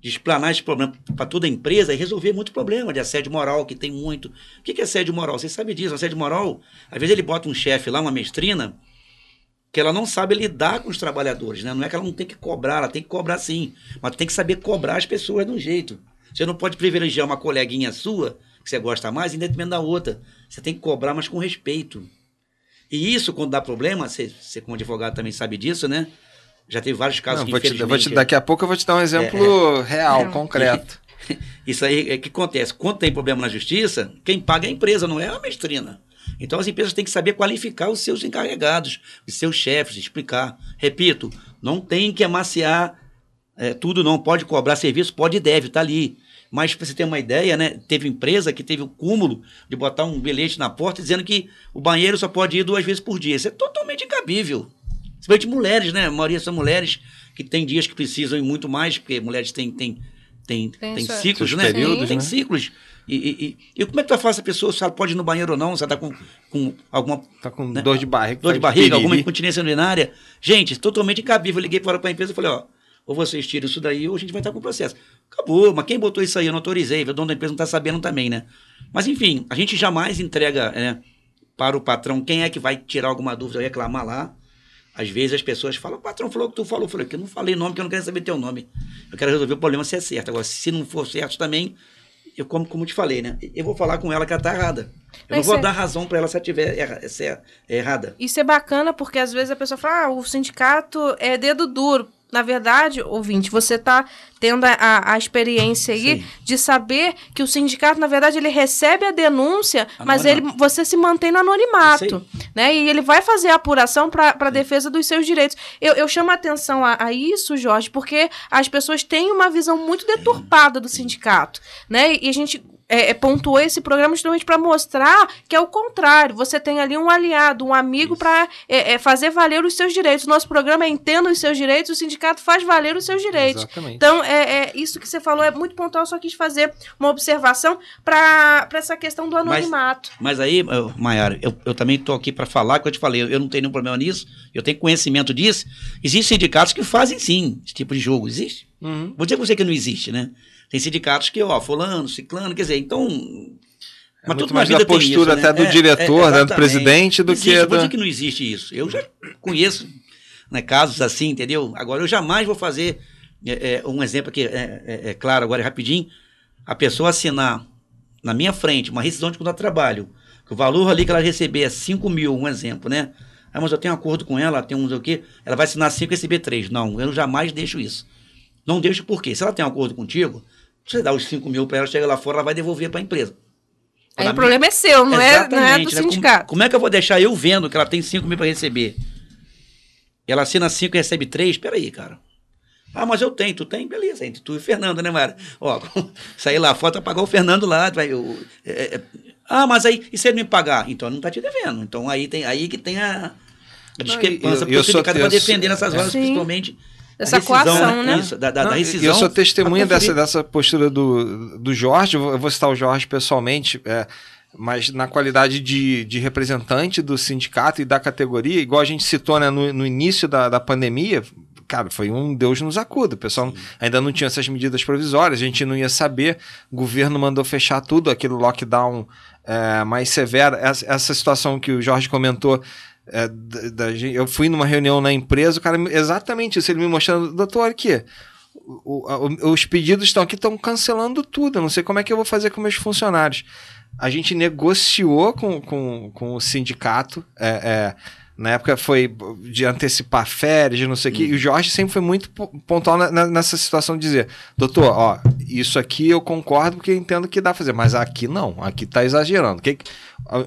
D: de explanar esse problema para toda a empresa e resolver muito problema de assédio moral, que tem muito. O que é assédio moral? Você sabe disso. Assédio moral, às vezes ele bota um chefe lá, uma mestrina, que ela não sabe lidar com os trabalhadores, né? Não é que ela não tem que cobrar, ela tem que cobrar sim, mas tem que saber cobrar as pessoas de um jeito. Você não pode privilegiar uma coleguinha sua, que você gosta mais, em detrimento da outra. Você tem que cobrar, mas com respeito. E isso, quando dá problema, você, você como advogado também sabe disso, né? Já teve vários casos
C: Não,
D: que,
C: vou te, vou te- daqui a pouco eu vou te dar um exemplo real,
B: Não.
C: concreto.
D: Isso aí é que acontece. Quando tem problema na justiça, quem paga é a empresa, não é a mestrina. Então as empresas têm que saber qualificar os seus encarregados, os seus chefes, explicar. Repito, não tem que amaciar é, tudo, não. Pode cobrar serviço, pode e deve, tá ali. Mas para você ter uma ideia, né? Teve empresa que teve o cúmulo de botar um bilhete na porta dizendo que o banheiro só pode ir duas vezes por dia. Isso é totalmente incabível. Principalmente mulheres, né? A maioria são mulheres que tem dias que precisam ir muito mais, porque mulheres têm, têm, têm, têm ciclos, né?
C: períodos,
D: tem
C: né?
D: ciclos. E, e, e, e como é que tu faz essa pessoa se ela pode ir no banheiro ou não? Se ela está com, com alguma
C: Tá com
D: Né?
C: dor de barriga.
D: dor de barriga, alguma incontinência urinária? Gente, totalmente incabível. Eu liguei para a empresa e falei, ó, ou vocês tiram isso daí ou a gente vai estar com processo. Acabou, mas quem botou isso aí? Eu não autorizei. O dono da empresa não está sabendo também, né? Mas enfim, a gente jamais entrega né, para o patrão quem é que vai tirar alguma dúvida ou reclamar lá. Às vezes as pessoas falam, o patrão falou o que tu falou. Eu falei, que eu não falei nome, que eu não quero saber teu nome. Eu quero resolver o problema se é certo. Agora, se não for certo também, eu como, como te falei, né? Eu vou falar com ela que ela tá errada. Eu não vou
B: cê-
D: dar razão para ela se ela tiver erra, se é errada.
B: Isso é bacana porque às vezes a pessoa fala, ah, o sindicato é dedo duro. Na verdade, ouvinte, você está tendo a- a, experiência aí
D: Sim.
B: de saber que o sindicato, na verdade, ele recebe a denúncia, mas ele,
D: Anonimato.
B: você se mantém no anonimato. Né? E ele vai fazer a apuração para a defesa dos seus direitos. Eu, eu chamo a atenção a, a isso, Jorge, porque as pessoas têm uma visão muito deturpada do sindicato. Né? E a gente é, é, pontuou esse programa justamente para mostrar que é o contrário. Você tem ali um aliado, um amigo para fazer valer os seus direitos. Nosso programa é Entenda os seus direitos, o sindicato faz valer os seus direitos.
C: Exatamente.
B: Então, é, é isso que você falou é muito pontual, só quis fazer uma observação para essa questão do anonimato.
D: Mas aí, eu- Maiara, eu, eu também estou aqui para falar, que eu te falei, eu, eu não tenho nenhum problema nisso, eu tenho conhecimento disso. Existem sindicatos que fazem sim esse tipo de jogo, existe.
C: Uhum.
D: Vou dizer pra você que não existe, né? Tem sindicatos que, ó, fulano, ciclano, quer dizer, então.
C: É
D: mas
C: muito
D: tudo
C: mais da postura
D: isso, né?
C: até do
D: É,
C: diretor,
D: é,
C: né, do presidente, do
D: Existe,
C: que
D: vou
C: da-
D: que não existe isso. Eu já conheço né, casos assim, entendeu? Agora, eu jamais vou fazer é, é, um exemplo aqui, é, claro, agora é rapidinho. A pessoa assinar na minha frente uma rescisão de contrato de trabalho, que o valor ali que ela receber é 5 mil, um exemplo, né? Ah, mas eu tenho um acordo com ela, tem um não sei o quê, ela vai assinar 5 e receber 3. Não, eu jamais deixo isso. Não deixo por quê? Se ela tem um acordo contigo, você dá os 5 mil para ela, chega lá fora, ela vai devolver para a empresa.
B: Aí o problema é seu, não é, não é do
D: né? Como-
B: sindicato.
D: Como, é que eu vou deixar eu vendo que ela tem 5 mil para receber? Ela assina 5 e recebe 3? Peraí, cara. Ah, mas eu tenho, tu tem? Beleza, entre tu e o Fernando, né, Mara? Ó, sair lá fora, vai pagar o Fernando lá. tu Vai, o- é, é, ah, mas aí, e se ele me pagar? Então ele não tá te devendo. Então aí, tem, aí que tem a, a discrepância,
C: eu-
D: porque
C: eu
D: o sindicato
C: sou-
D: vai
C: eu
D: defender nessas horas,
B: Sim.
D: principalmente.
B: Essa
D: rescisão,
B: coação, né?
D: Isso, da, da, da
C: Não,
D: rescisão.
C: Eu sou testemunha dessa, dessa postura do, do Jorge, eu vou, eu vou citar o Jorge pessoalmente, é, mas na qualidade de, de representante do sindicato e da categoria, igual a gente citou né, no, no início da, da pandemia, cara, foi um Deus nos acuda. O pessoal ainda não tinha essas medidas provisórias, a gente não ia saber, o governo mandou fechar tudo, aquele lockdown é, mais severo. Essa, essa situação que o Jorge comentou. É, da- da eu fui numa reunião na empresa, o cara, me- exatamente isso, ele me mostrando, doutor, aqui, o- o- os pedidos estão aqui, estão cancelando tudo. Eu não sei como é que eu vou fazer com meus funcionários. A gente negociou com, com, com o sindicato. é, é, na época foi de antecipar férias, de não sei o quê. E o Jorge sempre foi muito po- pontual na- na- nessa situação de dizer: doutor, ó, isso aqui eu concordo porque eu entendo que dá pra fazer, mas aqui não, aqui tá exagerando. Que-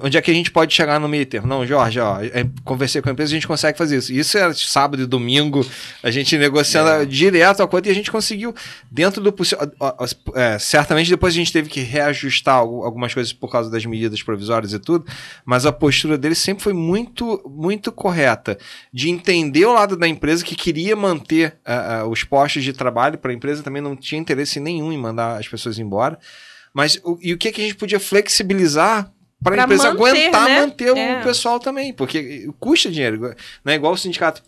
C: onde é que a gente pode chegar no meio termo? Não, Jorge, ó, é, conversei com a empresa, a gente consegue fazer isso. Isso era sábado e domingo, a gente negociando direto a conta e a gente conseguiu, dentro do possível. é, certamente depois a gente teve que reajustar algu- algumas coisas por causa das medidas provisórias e tudo, mas a postura dele sempre foi muito, muito correta, de entender o lado da empresa que queria manter ah, ah, os postos de trabalho para a empresa, também não tinha interesse nenhum em mandar as pessoas embora. Mas o, e o que, que a gente podia flexibilizar para a empresa
B: manter,
C: aguentar
B: né?
C: manter
B: É.
C: o pessoal também, porque custa dinheiro. Não é igual o sindicato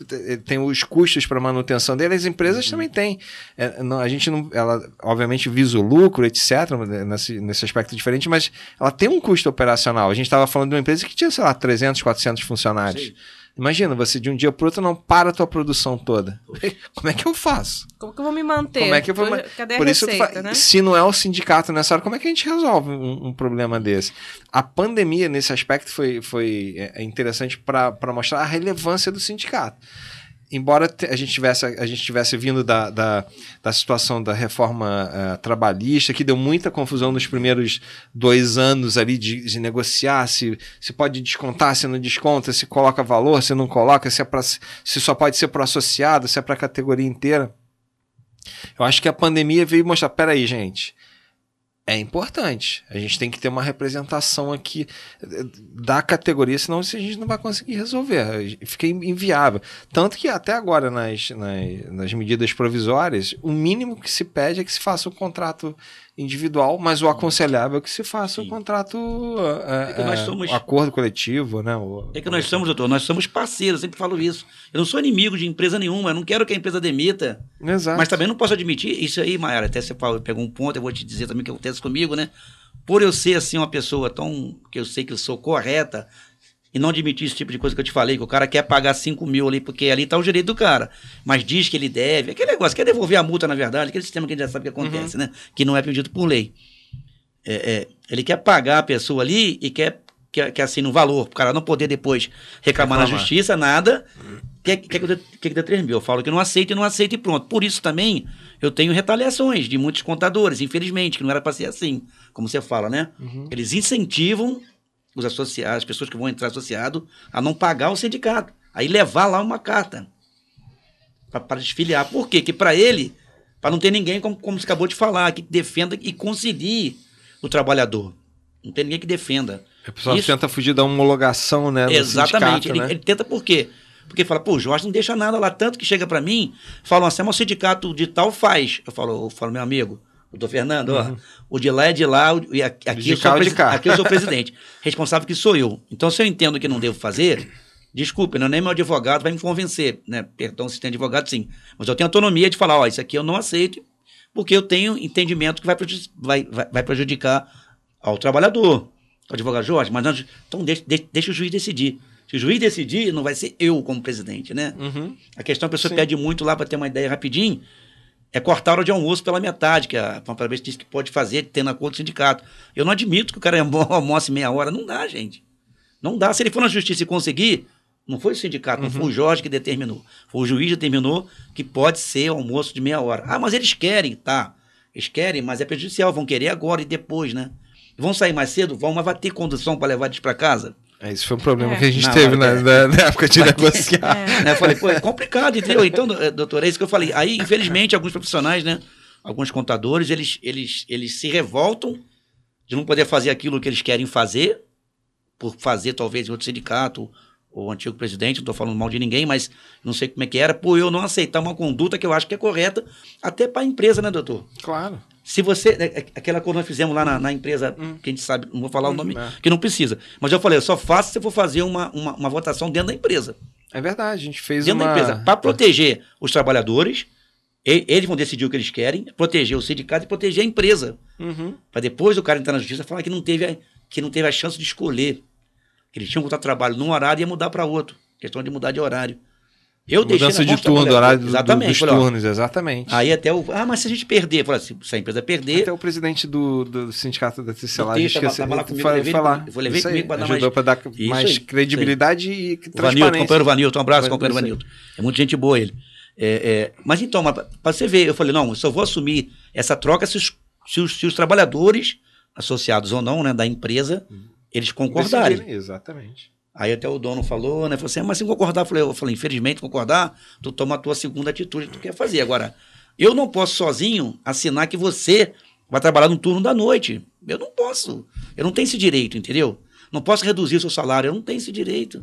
C: tem os custos para manutenção dele, as empresas também têm. É, não, a gente não, ela obviamente visa o lucro, etc, nesse, nesse aspecto diferente, mas ela tem um custo operacional. A gente estava falando de uma empresa que tinha, sei lá, 300, 400 funcionários.
D: Sim.
C: Imagina, você de um dia para outro não para a tua produção toda. Como é que eu faço?
B: Como que eu vou me manter?
C: Como é que eu vou...
B: Cadê a
C: Por isso
B: receita,
C: fa-
B: né?
C: se não é o sindicato nessa hora, como é que a gente resolve um, um problema desse? A pandemia, nesse aspecto, foi, foi é, interessante para mostrar a relevância do sindicato. Embora a gente tivesse, a gente tivesse vindo da, da, da situação da reforma eh, trabalhista, que deu muita confusão nos primeiros dois anos ali de, de negociar se, se pode descontar, se não desconta, se coloca valor, se não coloca, se, é pra, se só pode ser para associado, se é para a categoria inteira. Eu acho que a pandemia veio mostrar, peraí, gente, é importante. A gente tem que ter uma representação aqui eh, da categoria, senão a gente não vai conseguir resolver. Fica in- inviável. Tanto que até agora, nas, nas, nas medidas provisórias, o mínimo que se pede é que se faça o contrato individual, mas o aconselhável é que se faça o
D: Sim.
C: contrato, eh,
D: É nós
C: eh,
D: somos-
C: o acordo coletivo, né? O-
D: É que nós somos, doutor, nós somos parceiros, eu sempre falo isso. Eu não sou inimigo de empresa nenhuma, eu não quero que a empresa demita.
C: Exato.
D: Mas também não posso admitir isso aí, Mayara. Até você falou, pegou um ponto, eu vou te dizer também o que acontece comigo, né? Por eu ser assim uma pessoa tão. que eu sei que eu sou correta e não admitir esse tipo de coisa que eu te falei, que o cara quer pagar 5 mil ali, porque ali tá o direito do cara, mas diz que ele deve, aquele negócio, quer devolver a multa, na verdade, aquele sistema que a gente já sabe que acontece, né? Que não é pedido por lei. É, é, ele quer pagar a pessoa ali e quer, quer, quer assim, no valor, o cara não poder depois reclamar, na justiça, nada. Quer, quer, que eu dê- quer que dê 3 mil? Eu falo que não aceito e não aceito e pronto. Por isso também eu tenho retaliações de muitos contadores, infelizmente, que não era para ser assim, como você fala, né? Eles incentivam os associados, as pessoas que vão entrar associado, a não pagar o sindicato. Aí levar lá uma carta para desfiliar. Por quê? Que para ele, para não ter ninguém, como, como você acabou de falar, que defenda e concilie o trabalhador. Não tem ninguém que defenda.
C: O pessoal
D: Isso-
C: tenta fugir da homologação, né? do
D: Exatamente.
C: sindicato,
D: Ele,
C: né?
D: ele tenta por quê? Porque fala, pô, o Jorge não deixa nada lá. Tanto que chega para mim, falam assim, mas o sindicato de tal faz. Eu falo, eu falo meu amigo, doutor Fernando, ó, o de lá é de lá, e aqui, aqui,
C: De
D: eu sou
C: cá.
D: aqui eu sou presidente. Responsável que sou eu. Então, se eu entendo que não devo fazer, desculpe, não é nem meu advogado vai me convencer, né? Perdão se tem advogado, sim. Mas eu tenho autonomia de falar, ó, isso aqui eu não aceito, porque eu tenho entendimento que vai, preju- vai, vai, vai prejudicar ao trabalhador. O advogado Jorge, mas nós, então deixa, deixa, deixa o juiz decidir. Se o juiz decidir, não vai ser eu como presidente, né?
C: Uhum.
D: A questão, a pessoa
C: Sim.
D: pede muito lá para ter uma ideia rapidinho, é cortar a hora de almoço pela metade, que a Pampalabês disse que pode fazer, tendo acordo com o sindicato. Eu não admito que o cara almo- almoce meia hora. Não dá, gente. Não dá. Se ele for na justiça e conseguir, não foi o sindicato, não
C: Uhum.
D: foi o Jorge que determinou. Foi o juiz que determinou que pode ser almoço de meia hora. Ah, mas eles querem, tá. Eles querem, mas é prejudicial. Vão querer agora e depois, né? Vão sair mais cedo? Vão, mas vai ter condução para levar eles para casa?
C: É, Esse foi um problema
B: É.
C: que a gente
D: Na
C: teve
D: hora
C: na, na- na época de negociar.
B: É.
D: né? Eu falei, pô, é complicado, entendeu? Então, eh, doutor, é isso que eu falei. Aí, infelizmente, alguns profissionais, né? Alguns contadores, eles, eles, eles se revoltam de não poder fazer aquilo que eles querem fazer, por fazer, talvez, em outro sindicato, ou o antigo presidente, não estou falando mal de ninguém, mas não sei como é que era, por eu não aceitar uma conduta que eu acho que é correta, até para a empresa, né, doutor?
C: Claro.
D: Se você. é, é, Aquela coisa que nós fizemos lá na, na empresa, que a gente sabe, não vou falar o
C: Hum,
D: nome,
C: é.
D: que não precisa. Mas eu falei, eu só faço se eu for fazer uma, uma, uma votação dentro da empresa
C: É verdade, a gente fez
D: dentro
C: uma...
D: da empresa, para proteger os trabalhadores, e- eles vão decidir o que eles querem, proteger o sindicato e proteger a empresa.
C: Uhum.
D: Para depois o cara entrar na justiça e falar que não teve a, que não teve a chance de escolher. Que eles tinham que contrato de trabalho num horário e ia mudar para outro. Questão de mudar de horário. Eu
C: Mudança de turno, do horário do-
D: Exatamente.
C: dos
D: falei,
C: turnos, exatamente.
D: Aí até o. Ah, mas se a gente perder, falei, se, se a empresa perder,
C: Até o presidente do, do sindicato da tecelagem esqueceu de
D: levei
C: falar.
D: comigo, levei
C: Isso
D: comigo pra dar
C: ajudou
D: mais-
C: para dar
D: Isso
C: mais
D: aí,
C: credibilidade e
D: O Vanilton,
C: transparência.
D: companheiro Vanilton, um abraço, companheiro. Vanilton. É muito gente boa ele. É, é, mas então, para você ver, eu falei, não, eu só vou assumir essa troca se os, se os, se os trabalhadores, associados ou não, né, da empresa, eles concordarem.
C: Decidirem, Exatamente.
D: Aí até o dono falou, né? Falou assim, "Ah, mas se concordar, eu falei, eu falei, infelizmente, concordar, tu toma a tua segunda atitude que tu quer fazer. Agora, eu não posso sozinho assinar que você vai trabalhar no turno da noite. Eu não posso. Eu não tenho esse direito, entendeu? Não posso reduzir o seu salário, eu não tenho esse direito.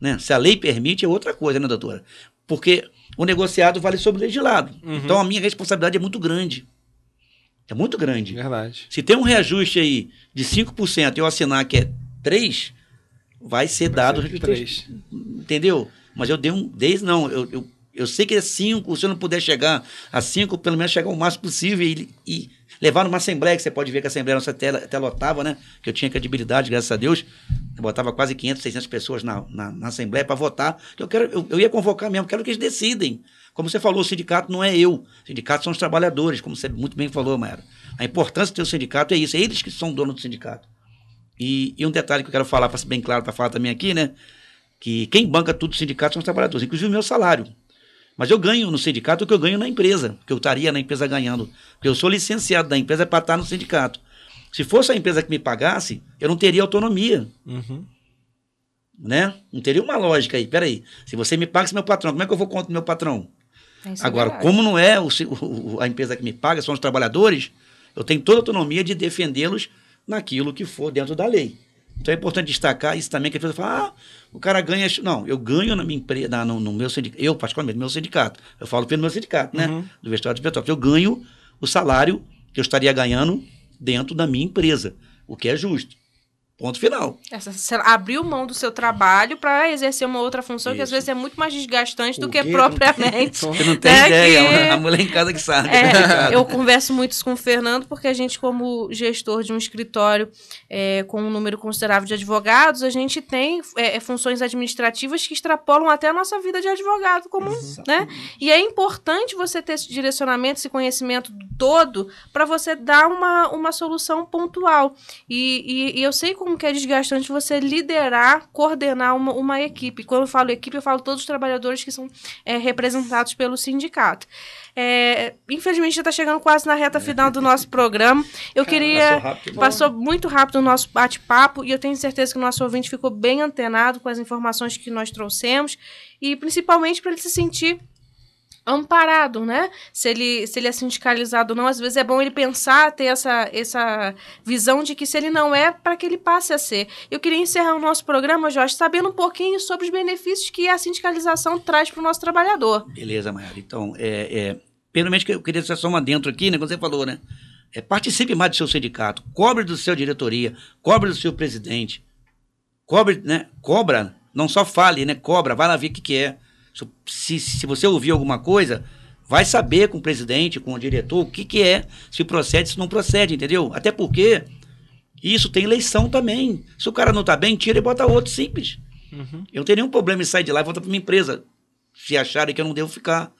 D: Né? Se a lei permite, é outra coisa, né, doutora? Porque o negociado vale sobre o legislado. Então a minha responsabilidade é muito grande. É muito grande.
C: Verdade.
D: Se tem um reajuste aí de 5% e eu assinar que é três, vai ser
C: Vai
D: dado.
C: ser de três.
D: Entendeu? Mas eu dei um. Dez, não, eu, eu, eu sei que é cinco, se eu não puder chegar a cinco, pelo menos chegar o máximo possível e, e levar numa assembleia, que você pode ver que a assembleia nossa até, até lotava, né? Que eu tinha credibilidade, graças a Deus. Eu botava quase 500, 600 pessoas na, na, na assembleia para votar. Que eu, quero, eu, eu ia convocar mesmo, quero que eles decidem. Como você falou, o sindicato não é eu. O sindicato são os trabalhadores, como você muito bem falou, Mayara. A importância de ter o sindicato é isso, é eles que são donos do sindicato. E, e um detalhe que eu quero falar, para ser bem claro, para falar também aqui, né? Que quem banca tudo do sindicato são os trabalhadores, inclusive o meu salário. Mas eu ganho no sindicato o que eu ganho na empresa, que eu estaria na empresa ganhando. Porque eu sou licenciado da empresa para estar no sindicato. Se fosse a empresa que me pagasse, eu não teria autonomia.
C: Uhum.
D: Né? Não teria uma lógica aí. Peraí, se você me paga, esse meu patrão, como é que eu vou contra o meu patrão?
B: É
D: Agora,
B: verdade.
D: como não é o, o- a empresa que me paga, são os trabalhadores, eu tenho toda a autonomia de defendê-los naquilo que for dentro da lei. Então é importante destacar isso também, que a pessoa fala, ah, o cara ganha. Não, eu ganho na minha empresa, no, no meu sindicato, eu, particularmente, no meu sindicato. Eu falo pelo meu sindicato, né?
C: Uhum.
D: Do vestuário de Petrópolis. Eu ganho o salário que eu estaria ganhando dentro da minha empresa, o que é justo. Ponto final.
B: Você abriu mão do seu trabalho para exercer uma outra função que às
D: Isso.
B: vezes é muito mais desgastante do
D: O
B: que
D: quê?
B: propriamente.
D: Você não tem
B: né,
D: ideia,
B: que-
D: a mulher em casa que sabe.
B: É, eu converso muito isso com o Fernando, porque a gente, como gestor de um escritório é, com um número considerável de advogados, a gente tem é, é, funções administrativas que extrapolam até a nossa vida de advogado comum, né? E é importante você ter esse direcionamento, esse conhecimento todo, para você dar uma, uma solução pontual. E, e- e eu sei como que é desgastante você liderar, coordenar uma, uma equipe. Quando eu falo equipe, eu falo todos os trabalhadores que são é, representados pelo sindicato. É, infelizmente já está chegando quase na reta final do nosso programa. Eu queria.
D: Rápido.
B: Passou muito rápido o nosso bate-papo e eu tenho certeza que o nosso ouvinte ficou bem antenado com as informações que nós trouxemos e principalmente para ele se sentir amparado, né? Se ele, se ele é sindicalizado ou não, às vezes é bom ele pensar, ter essa, essa visão de que se ele não é, para que ele passe a ser. Eu queria encerrar o nosso programa, Jorge, sabendo um pouquinho sobre os benefícios que a sindicalização traz para o nosso trabalhador.
D: Beleza, Mayara. Então, é, é, que eu queria só uma dentro aqui, né? Quando você falou, né? É, participe mais do seu sindicato, cobre do seu diretoria, cobre do seu presidente, cobre, né? Cobra, não só fale, né? Cobra, vai lá ver o que, que é. Se, se você ouvir alguma coisa, vai saber com o presidente, com o diretor, o que, que é, se procede, se não procede, entendeu? Até porque isso tem eleição também. Se o cara não tá bem, tira e bota outro, simples.
C: Uhum.
D: Eu não tenho nenhum problema em sair de lá e voltar para minha empresa. Se acharem que eu não devo ficar.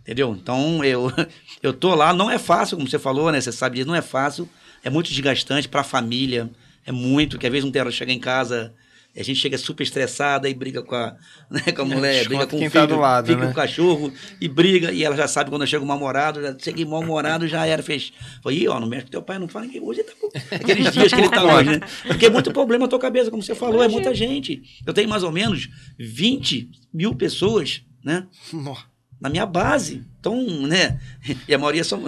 D: Entendeu? Então, eu, eu tô lá, não é fácil, como você falou, né? Você sabe disso, não é fácil. É muito desgastante para a família. É muito, que às vezes não tem hora de chegar em casa. A gente chega super estressada e briga com a, né, com a mulher, briga com o filho,
C: tá do lado,
D: fica
C: né?
D: com o cachorro e briga. E ela já sabe quando chega o mal-humorado, já cheguei mal-humorado, já era, fez. Falei, ó, não mexe com teu pai, não fala que hoje tá com... Aqueles dias que ele tá hoje, né? Porque é muito problema na tua cabeça, como você falou, é muita gente. Eu tenho mais ou menos 20 mil pessoas, né? Na minha base. Então, né? E a maioria são,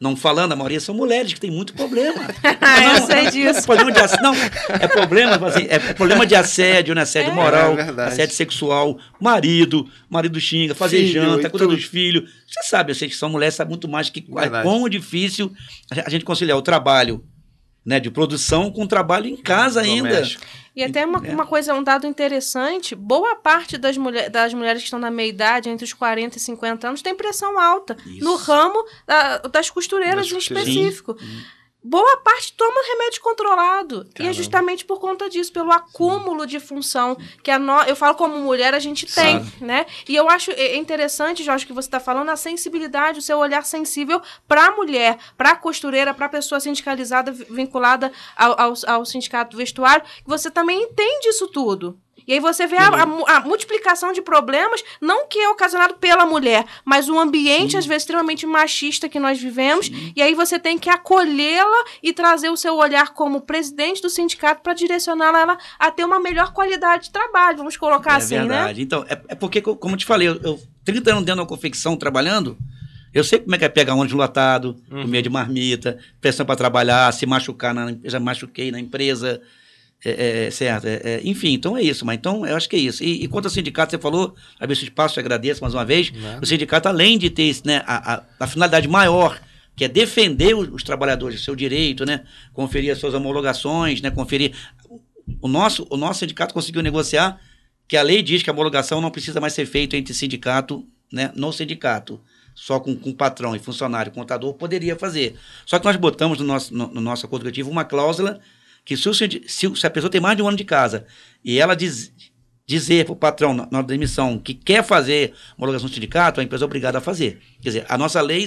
D: não falando, a maioria são mulheres que têm muito problema.
B: Ah, eu
D: Não,
B: sei
D: é
B: disso.
D: problema de assédio, não, é problema, assim, é problema de assédio, né? Assédio
B: É.
D: moral,
C: É
D: assédio sexual, marido, marido xinga, fazer
C: Filho,
D: janta, cuida dos filhos. Você sabe, eu sei que são mulheres, sabe muito mais que
C: Verdade.
D: quão difícil a gente conciliar o trabalho né, de produção com o trabalho em casa ainda.
C: Doméstico.
B: E até uma,
D: É.
B: uma coisa, um dado interessante, boa parte das, mulher, das mulheres que estão na meia-idade, entre os 40 e 50 anos, tem pressão alta.
D: Isso.
B: No ramo da- das costureiras
C: Das
B: em específico. Boa parte toma remédio controlado. E é
C: Caramba.
B: justamente por conta disso, pelo acúmulo de função que a no... eu falo como mulher, a gente tem, né? E eu acho é interessante, Jorge, que você está falando, a sensibilidade, o seu olhar sensível para a mulher, para a costureira, para a pessoa sindicalizada vi- vinculada ao, ao, ao sindicato do vestuário, que você também entende isso tudo. E aí você vê a, a mu- a multiplicação de problemas, não que é ocasionado pela mulher, mas o ambiente, às vezes, extremamente machista que nós vivemos. E aí você tem que acolhê-la e trazer o seu olhar como presidente do sindicato para direcioná-la ela a ter uma melhor qualidade de trabalho, vamos colocar
D: é
B: assim, né?
D: verdade. Então, é, é porque, co- como eu te falei, eu, eu 30 anos dentro da confecção trabalhando, eu sei como é que é pegar ônibus lotado,
C: Uhum.
D: comer de marmita, pressão para trabalhar, se machucar na empresa, machuquei na empresa. É, é, certo, é, é, enfim, então é isso, mas então eu acho que é isso. E, e quanto ao sindicato, você falou, a esse espaço, te agradeço mais uma vez. O sindicato, além de ter esse, né, a, a, a finalidade maior, que é defender os, os trabalhadores, o seu direito, né, conferir as suas homologações, né, conferir o nosso, o nosso sindicato conseguiu negociar que a lei diz que a homologação não precisa mais ser feita entre sindicato, né, no sindicato, só com, com patrão e funcionário, contador, poderia fazer. Só que nós botamos no nosso, no, no nosso acordo coletivo uma cláusula que se, se, a pessoa tem mais de um ano de casa e ela diz, dizer para o patrão na, na demissão que quer fazer homologação do sindicato, a empresa é obrigada a fazer. Quer dizer, a nossa lei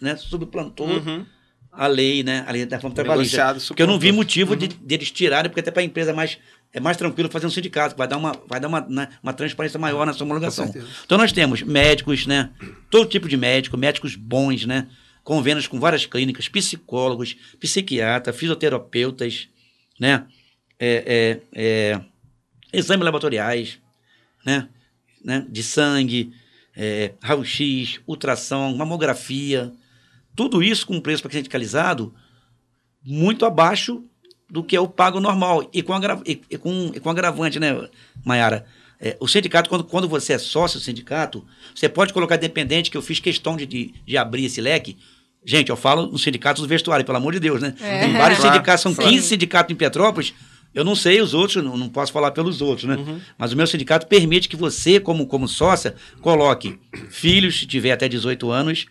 D: né, subplantou
C: Uhum.
D: a lei, né? A lei da forma trabalhista. Porque eu não vi motivo de, deles tirarem, porque até para a empresa é mais, é mais tranquilo fazer um sindicato, vai dar uma, vai dar uma, né, uma transparência maior na sua homologação. Então nós temos médicos, né? Todo tipo de médico, médicos bons, né? Convênios com várias clínicas, psicólogos, psiquiatras, fisioterapeutas, né? É, é, é, exames laboratoriais, né? né? De sangue, é, raio-x, ultrassom, mamografia, tudo isso com preço para sindicalizado muito abaixo do que é o pago normal. E com, agra e, e com, e com agravante, né, Mayara? É, o sindicato, quando, quando você é sócio do sindicato, você pode colocar dependente, que eu fiz questão de, de, de abrir esse leque. Gente, eu falo no sindicato do vestuário, pelo amor de Deus, né?
B: É.
D: Tem vários
C: Claro,
D: sindicatos, são
B: sim.
D: 15 sindicatos em Petrópolis. Eu não sei os outros, não, não posso falar pelos outros, né?
C: Uhum.
D: Mas o meu sindicato permite que você, como, como sócia, coloque filhos, se tiver até 18 anos,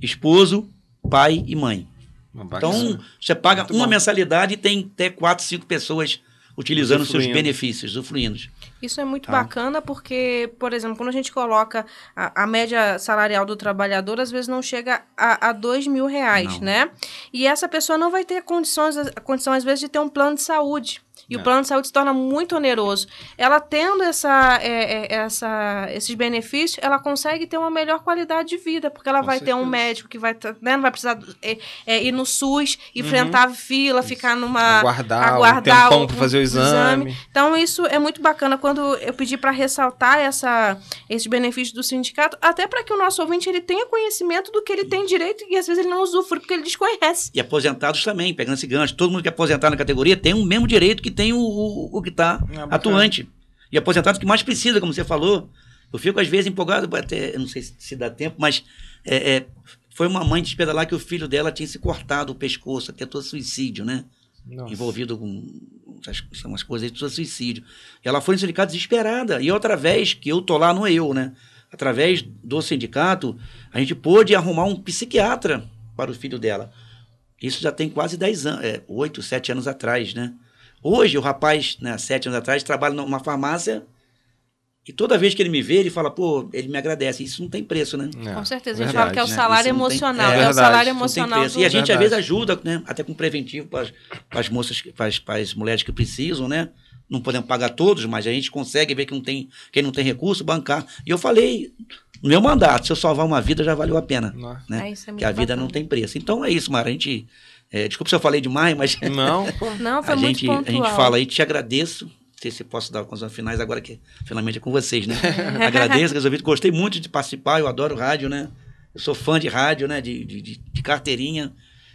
D: esposo, pai e mãe.
C: Uma
D: Então, você paga
C: Muito
D: uma
C: bom.
D: mensalidade e tem até quatro, cinco pessoas utilizando os seus benefícios, usufruindo.
B: Isso é muito
C: Tá.
B: bacana porque, por exemplo, quando a gente coloca a, a média salarial do trabalhador, às vezes não chega a, a dois mil reais,
D: Não.
B: né? E essa pessoa não vai ter condições, a condição, às vezes, de ter um plano de saúde. E o
C: É.
B: plano de saúde se torna muito oneroso. Ela tendo essa, é, é, essa, esses benefícios, ela consegue ter uma melhor qualidade de vida, porque ela
C: Com
B: vai ter um
C: certeza.
B: médico que vai, tá- né, não vai precisar é, é, ir no SUS, enfrentar fila, ficar numa.
C: Aguardar,
B: aguardar
C: um tempão
B: o-
C: para fazer o exame.
B: Então, isso é muito bacana quando eu pedi para ressaltar essa, esses benefícios do sindicato, até para que o nosso ouvinte ele tenha conhecimento do que ele tem direito e às vezes ele não usufrui porque ele desconhece.
D: E aposentados também, pegando esse gancho. Todo mundo que é aposentado na categoria tem o mesmo direito que tem o, o, o que está
C: bacana.
D: atuante. E aposentados que mais precisa, como você falou. Eu fico, às vezes, empolgado, até, não sei se, dá tempo, mas é, é, foi uma mãe despedalar que o filho dela tinha se cortado o pescoço, tentou suicídio, né?
C: Nossa.
D: envolvido com essas- umas coisas de suicídio. Ela foi no sindicato desesperada. E outra vez, que eu tô lá, não é eu, né? Através do sindicato, a gente pôde arrumar um psiquiatra para o filho dela. Isso já tem quase 10 anos, é, 8, 7 anos atrás, né? Hoje, o rapaz, né, 7 anos atrás, trabalha numa farmácia e toda vez que ele me vê, ele fala, pô, ele me agradece. Isso não tem preço, né?
C: É,
B: Com certeza. A gente
C: verdade,
B: fala que é o
C: né?
B: salário
D: Isso não tem-
B: emocional.
D: é
B: É, o salário emocional. do-
D: E a gente, às
C: Verdade.
D: vezes, ajuda, né? Até com preventivo para as moças, para as mulheres que precisam, né? Não podemos pagar todos, mas a gente consegue ver que não tem, quem não tem recurso, bancar. E eu falei, no meu mandato, se eu salvar uma vida, já valeu a pena. Né?
B: É, isso é muito
D: que a vida
B: bacana.
D: não tem preço. Então é isso, Mara. A gente. É, desculpa se eu falei demais, mas
C: Não.
B: Não, foi
D: a
B: muito
D: gente, a
B: pontual.
D: gente fala aí, te agradeço. Não sei se posso dar condições finais agora que finalmente é com vocês, né? Agradeço, resolvi. Gostei muito de participar, eu adoro rádio, né? Eu sou fã de rádio, né? De, de, de- carteirinha.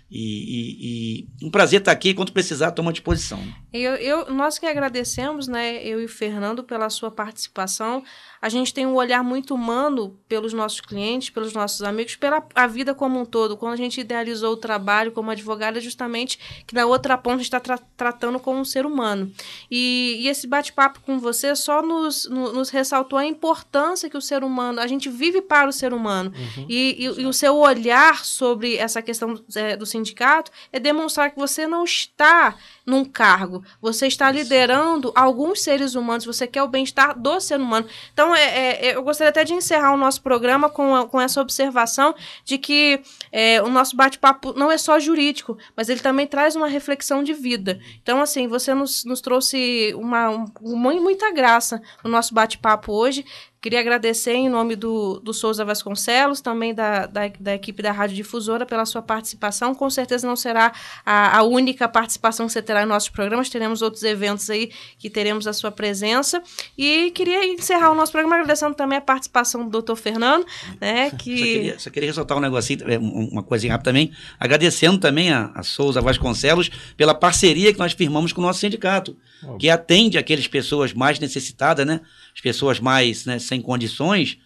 D: E, e- e um prazer estar aqui. Quando precisar, toma à disposição.
B: Eu, eu- nós que agradecemos, né, eu e o Fernando, pela sua participação. A gente tem um olhar muito humano pelos nossos clientes, pelos nossos amigos, pela a vida como um todo. Quando a gente idealizou o trabalho como advogada, é justamente que na outra ponta a gente está tra- tratando como um ser humano. E, e esse bate-papo com você só nos, no- nos ressaltou a importância que o ser humano, a gente vive para o ser humano. E, e- e o seu olhar sobre essa questão é, do sindicato é demonstrar que você não está num cargo, você está liderando alguns seres humanos, você quer o bem-estar do ser humano. Então, é, é, eu gostaria até de encerrar o nosso programa com, a- com essa observação de que é, o nosso bate-papo não é só jurídico, mas ele também traz uma reflexão de vida. Então, assim, você nos, nos trouxe uma, um- mu- muita graça no nosso bate-papo hoje. Queria agradecer em nome do, do Souza Vasconcelos, também da, da, da equipe da Rádio Difusora, pela sua participação. Com certeza não será a, a única participação que você terá em nossos programas, teremos outros eventos aí que teremos a sua presença. E queria encerrar o nosso programa agradecendo também a participação do doutor Fernando, né?
D: Só
B: Que.
D: queria, só queria ressaltar um negocinho, é, um- uma coisinha rápida também, agradecendo também a, a Souza Vasconcelos pela parceria que nós firmamos com o nosso sindicato, que atende aquelas pessoas mais necessitadas, né? As pessoas mais né, sem condições,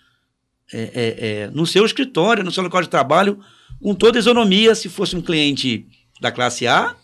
D: é, é, é, no seu escritório, no seu local de trabalho, com toda a isonomia, se fosse um cliente da classe A,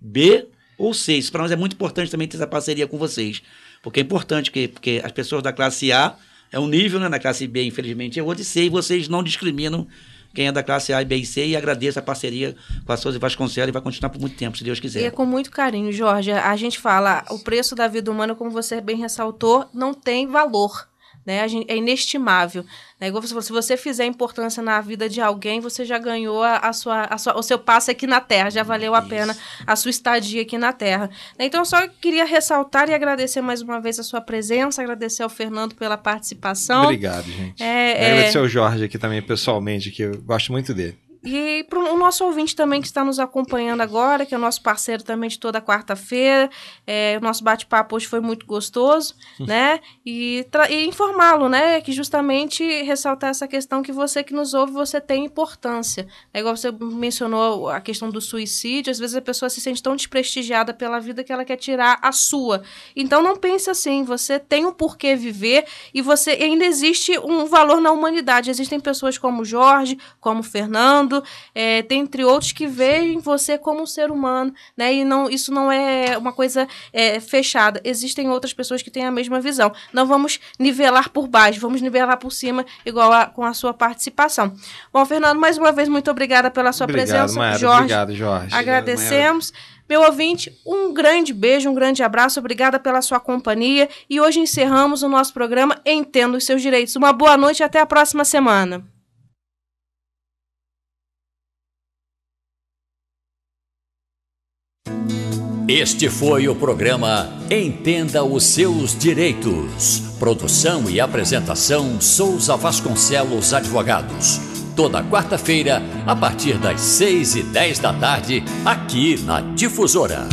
D: B ou seis. Para nós é muito importante também ter essa parceria com vocês, porque é importante que porque as pessoas da classe A é um nível, né? Na classe B, infelizmente, é outro, e C, e vocês não discriminam quem é da classe A, B e C e agradeço a parceria com a Souza Vasconcelos e vai continuar por muito tempo, se Deus quiser.
B: E é com muito carinho, Jorge. A gente fala, o preço da vida humana, como você bem ressaltou, não tem valor né? É inestimável. Né? Igual você falou, se você fizer importância na vida de alguém, você já ganhou a, a, sua, a sua, o seu passe aqui na Terra, já valeu a pena a sua estadia aqui na Terra. Né? Então, eu só queria ressaltar e agradecer mais uma vez a sua presença, agradecer ao Fernando pela participação.
C: Obrigado, gente. É, é... Agradecer ao Jorge aqui também, pessoalmente, que eu gosto muito dele.
B: E para o nosso ouvinte também que está nos acompanhando agora, que é o nosso parceiro também de toda quarta-feira, é, o nosso bate-papo hoje foi muito gostoso, né? E, e informá-lo, né? Que justamente ressaltar essa questão que você que nos ouve, você tem importância. É igual você mencionou a questão do suicídio, às vezes a pessoa se sente tão desprestigiada pela vida que ela quer tirar a sua. Então não pense assim, você tem um porquê viver e você ainda existe um valor na humanidade. Existem pessoas como Jorge, como Fernando, mundo, é, dentre outros que veem você como um ser humano, né? E não, isso não é uma coisa é, fechada. Existem outras pessoas que têm a mesma visão. Não vamos nivelar por baixo, vamos nivelar por cima, igual a, com a sua participação. Bom, Fernando, mais uma vez, muito obrigada pela sua
C: Obrigado,
B: presença.
C: Mayara, Jorge, obrigado, Jorge.
B: Agradecemos. Meu ouvinte, um grande beijo, um grande abraço, obrigada pela sua companhia. E hoje encerramos o nosso programa Entendo os Seus Direitos. Uma boa noite e até a próxima semana.
A: Este foi o programa Entenda os Seus Direitos. Produção e apresentação Souza Vasconcelos Advogados. Toda quarta-feira, a partir das seis e dez da tarde, aqui na Difusora.